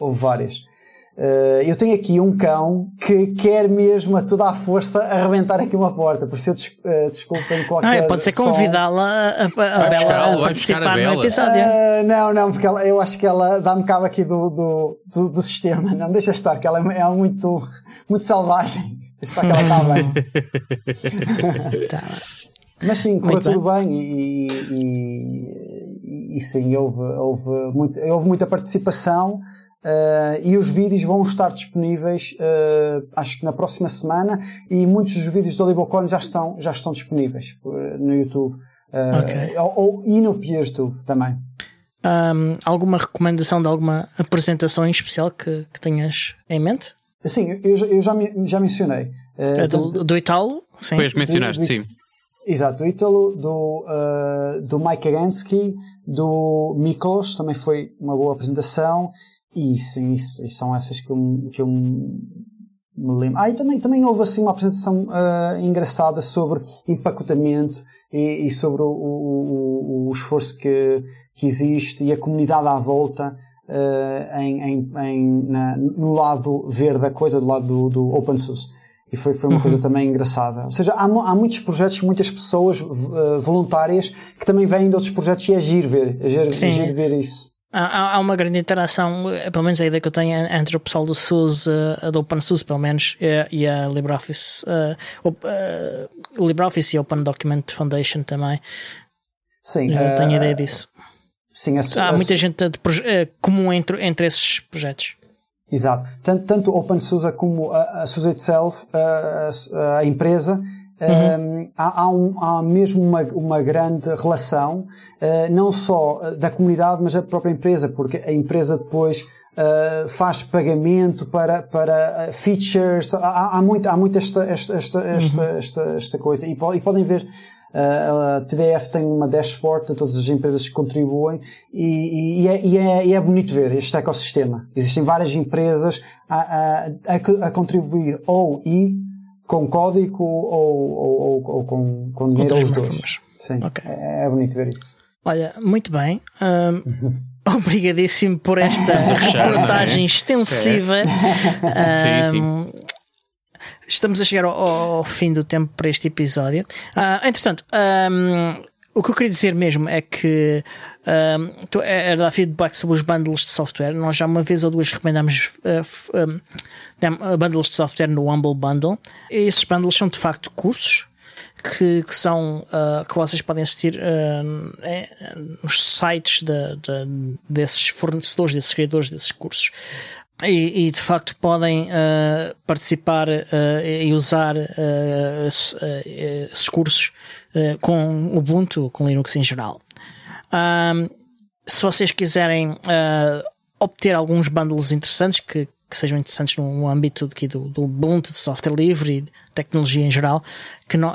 houve várias. Uh, eu tenho aqui um cão que quer mesmo a toda a força arrebentar aqui uma porta, por isso eu des uh, desculpem qualquer. Não, pode ser convidá-la a, a, a, Bela a participar no episódio. Uh, não, não, porque ela, eu acho que ela dá-me cabo aqui do, do, do, do, sistema. Não, deixa estar, que ela é, é muito, muito selvagem. Deixa estar que ela está bem. [LAUGHS] tá. Mas sim, correu tudo bem, bem e, e, e, sim, houve, houve, muito, houve muita participação. Uh, e os vídeos vão estar disponíveis, uh, acho que na próxima semana, e muitos dos vídeos do LibreCon já estão, já estão disponíveis uh, no YouTube. Okay. Ou, ou, e no PeerTube também. Um, alguma recomendação de alguma apresentação em especial que, que tenhas em mente? Sim, eu, eu já, já mencionei. do, do Italo? Sim. Pois mencionaste, do, do, sim. Exato, do Italo, do, do Mike Agansky, do Miklos, também foi uma boa apresentação isso, isso são essas que eu, que eu me lembro. Ah, e também, também houve assim uma apresentação uh, engraçada sobre empacotamento e, e sobre o, o, o, esforço que, que existe e a comunidade à volta uh, em, em, em na, no lado verde da coisa, do lado do, do open source. E foi, foi uma uhum. coisa também engraçada. Ou seja, há, há muitos projetos, muitas pessoas uh, voluntárias que também vêm de outros projetos e é giro ver, é giro, é giro ver isso. Há, há, uma grande interação, eh, pelo menos a ideia que eu tenho entre o pessoal do SUS, uh, do OpenSUSE pelo menos, e, e a LibreOffice, uh, uh, o LibreOffice e a Open Document Foundation também. Sim. Eu tenho ideia disso. Sim, a, há a, muita gente de, comum entre, entre esses projetos. Exato. Tanto, tanto OpenSUSE como a, a SUSE itself, a, a empresa, Uhum. há, há, um, há, mesmo uma, uma grande relação, uh, não só da comunidade, mas da própria empresa, porque a empresa depois uh, faz pagamento para, para features, há, há muito, há muito esta, esta, esta, esta, uhum. esta, esta, coisa, e, e podem ver a TDF tem uma dashboard de todas as empresas que contribuem e, e, é, e, é, e, é, bonito ver este ecossistema. Existem várias empresas a, a, a, contribuir ou e com código ou, ou, ou, ou com, com dinheiro ou os dois. Formas. Sim, okay. é, é bonito ver isso. Olha, muito bem. Um, [LAUGHS] obrigadíssimo por esta é? reportagem extensiva. Um, sim, sim. Estamos a chegar ao, ao, fim do tempo para este episódio. Uh, entretanto, um, o que eu queria dizer mesmo é que um, era dar feedback sobre os bundles de software. Nós já uma vez ou duas recomendámos uh, um, bundles de software no Humble Bundle. E esses bundles são de facto cursos que, que são uh, que vocês podem assistir uh, é, nos sites de, de, desses fornecedores, desses criadores desses cursos. E, e, de facto podem uh, participar uh, e usar uh, esses cursos com Ubuntu, com Linux em geral. Se vocês quiserem obter alguns bundles interessantes que, que sejam interessantes no âmbito aqui do, do Ubuntu, de software livre e tecnologia em geral, que não,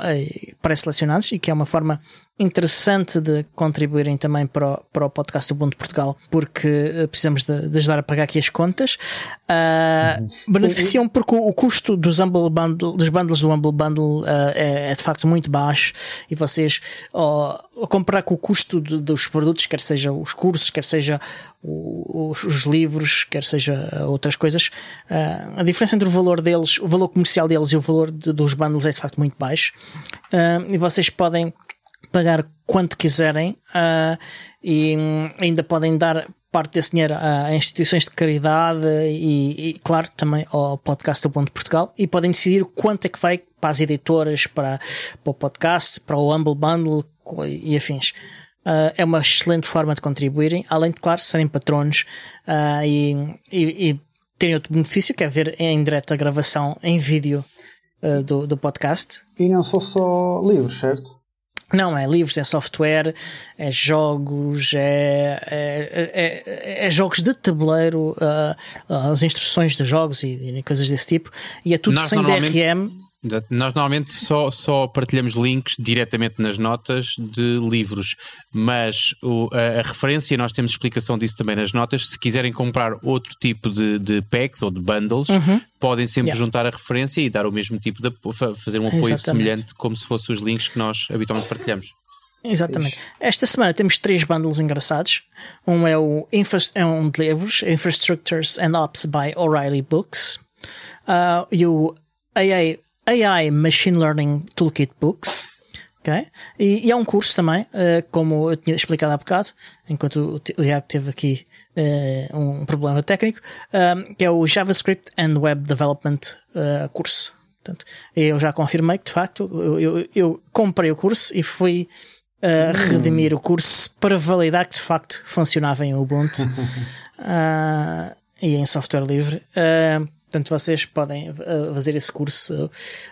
pré-selecionados e que é uma forma interessante de contribuírem também para o, para o podcast do Ubuntu Portugal, porque eh, precisamos de, de, ajudar a pagar aqui as contas. Uh, beneficiam porque o, o, custo dos, Humble Bundle, dos bundles do Humble Bundle uh, é, é, de facto muito baixo e vocês, ao comparar com o custo de, dos produtos, quer seja os cursos, quer seja os, os, livros, quer seja outras coisas, uh, a diferença entre o valor deles, o valor comercial deles e o valor de, dos bundles é de facto muito baixo. e vocês podem pagar quanto quiserem uh, e ainda podem dar parte desse dinheiro a instituições de caridade e, e, claro, também ao podcast do Ponto Portugal e podem decidir quanto é que vai para as editoras, para, para o podcast, para o Humble Bundle e afins. Uh, é uma excelente forma de contribuírem, além de, claro, serem patronos uh, e, e, e, terem outro benefício, que é ver em direto a gravação em vídeo do, do podcast. E não são só livros, certo? Não, é livros, é software, é jogos, é, é, é, é jogos de tabuleiro, uh, as instruções de jogos e, e, coisas desse tipo. E é tudo Nós sem DRM. Nós normalmente só, só partilhamos links diretamente nas notas de livros, mas o, a, a, referência, nós temos explicação disso também nas notas. Se quiserem comprar outro tipo de, de packs ou de bundles, uhum. podem sempre yeah. juntar a referência e dar o mesmo tipo de fazer um apoio Exatamente. semelhante, como se fossem os links que nós habitualmente partilhamos. Exatamente. Esta semana temos três bundles engraçados. Um é o Infra é um de livros, Infrastructures and Ops by O'Reilly Books. Uh, e o AA AI Machine Learning Toolkit Books. Okay? E, e é um curso também, uh, como eu tinha explicado há bocado, enquanto o, Iago teve aqui uh, um problema técnico, uh, que é o JavaScript and Web Development curso. Portanto, eu já confirmei que de facto eu, eu, eu comprei o curso e fui uh, redimir o curso para validar que de facto funcionava em Ubuntu [LAUGHS] e em software livre. Uh, Portanto, vocês podem uh, fazer esse curso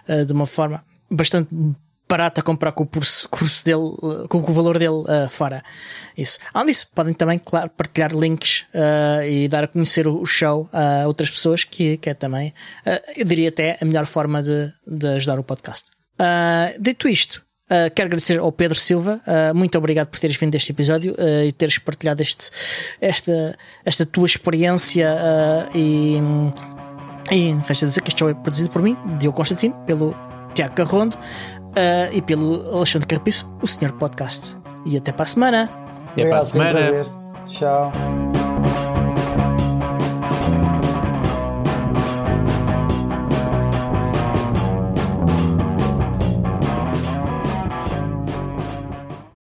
uh, de uma forma bastante barata comprar com o curso, dele, uh, com o valor dele fora. Isso. Além disso, podem também, claro, partilhar links e dar a conhecer o, show a outras pessoas, que, que é também, eu diria até, a melhor forma de, de ajudar o podcast. dito isto, Uh, quero agradecer ao Pedro Silva, uh, muito obrigado por teres vindo este episódio uh, e teres partilhado este, esta, esta tua experiência e e resta dizer que este show é produzido por mim, Diogo Constantino, pelo Tiago Carrondo uh, e pelo Alexandre Carpiço, o Senhor Podcast. E até para a semana. Até para a semana. Tchau.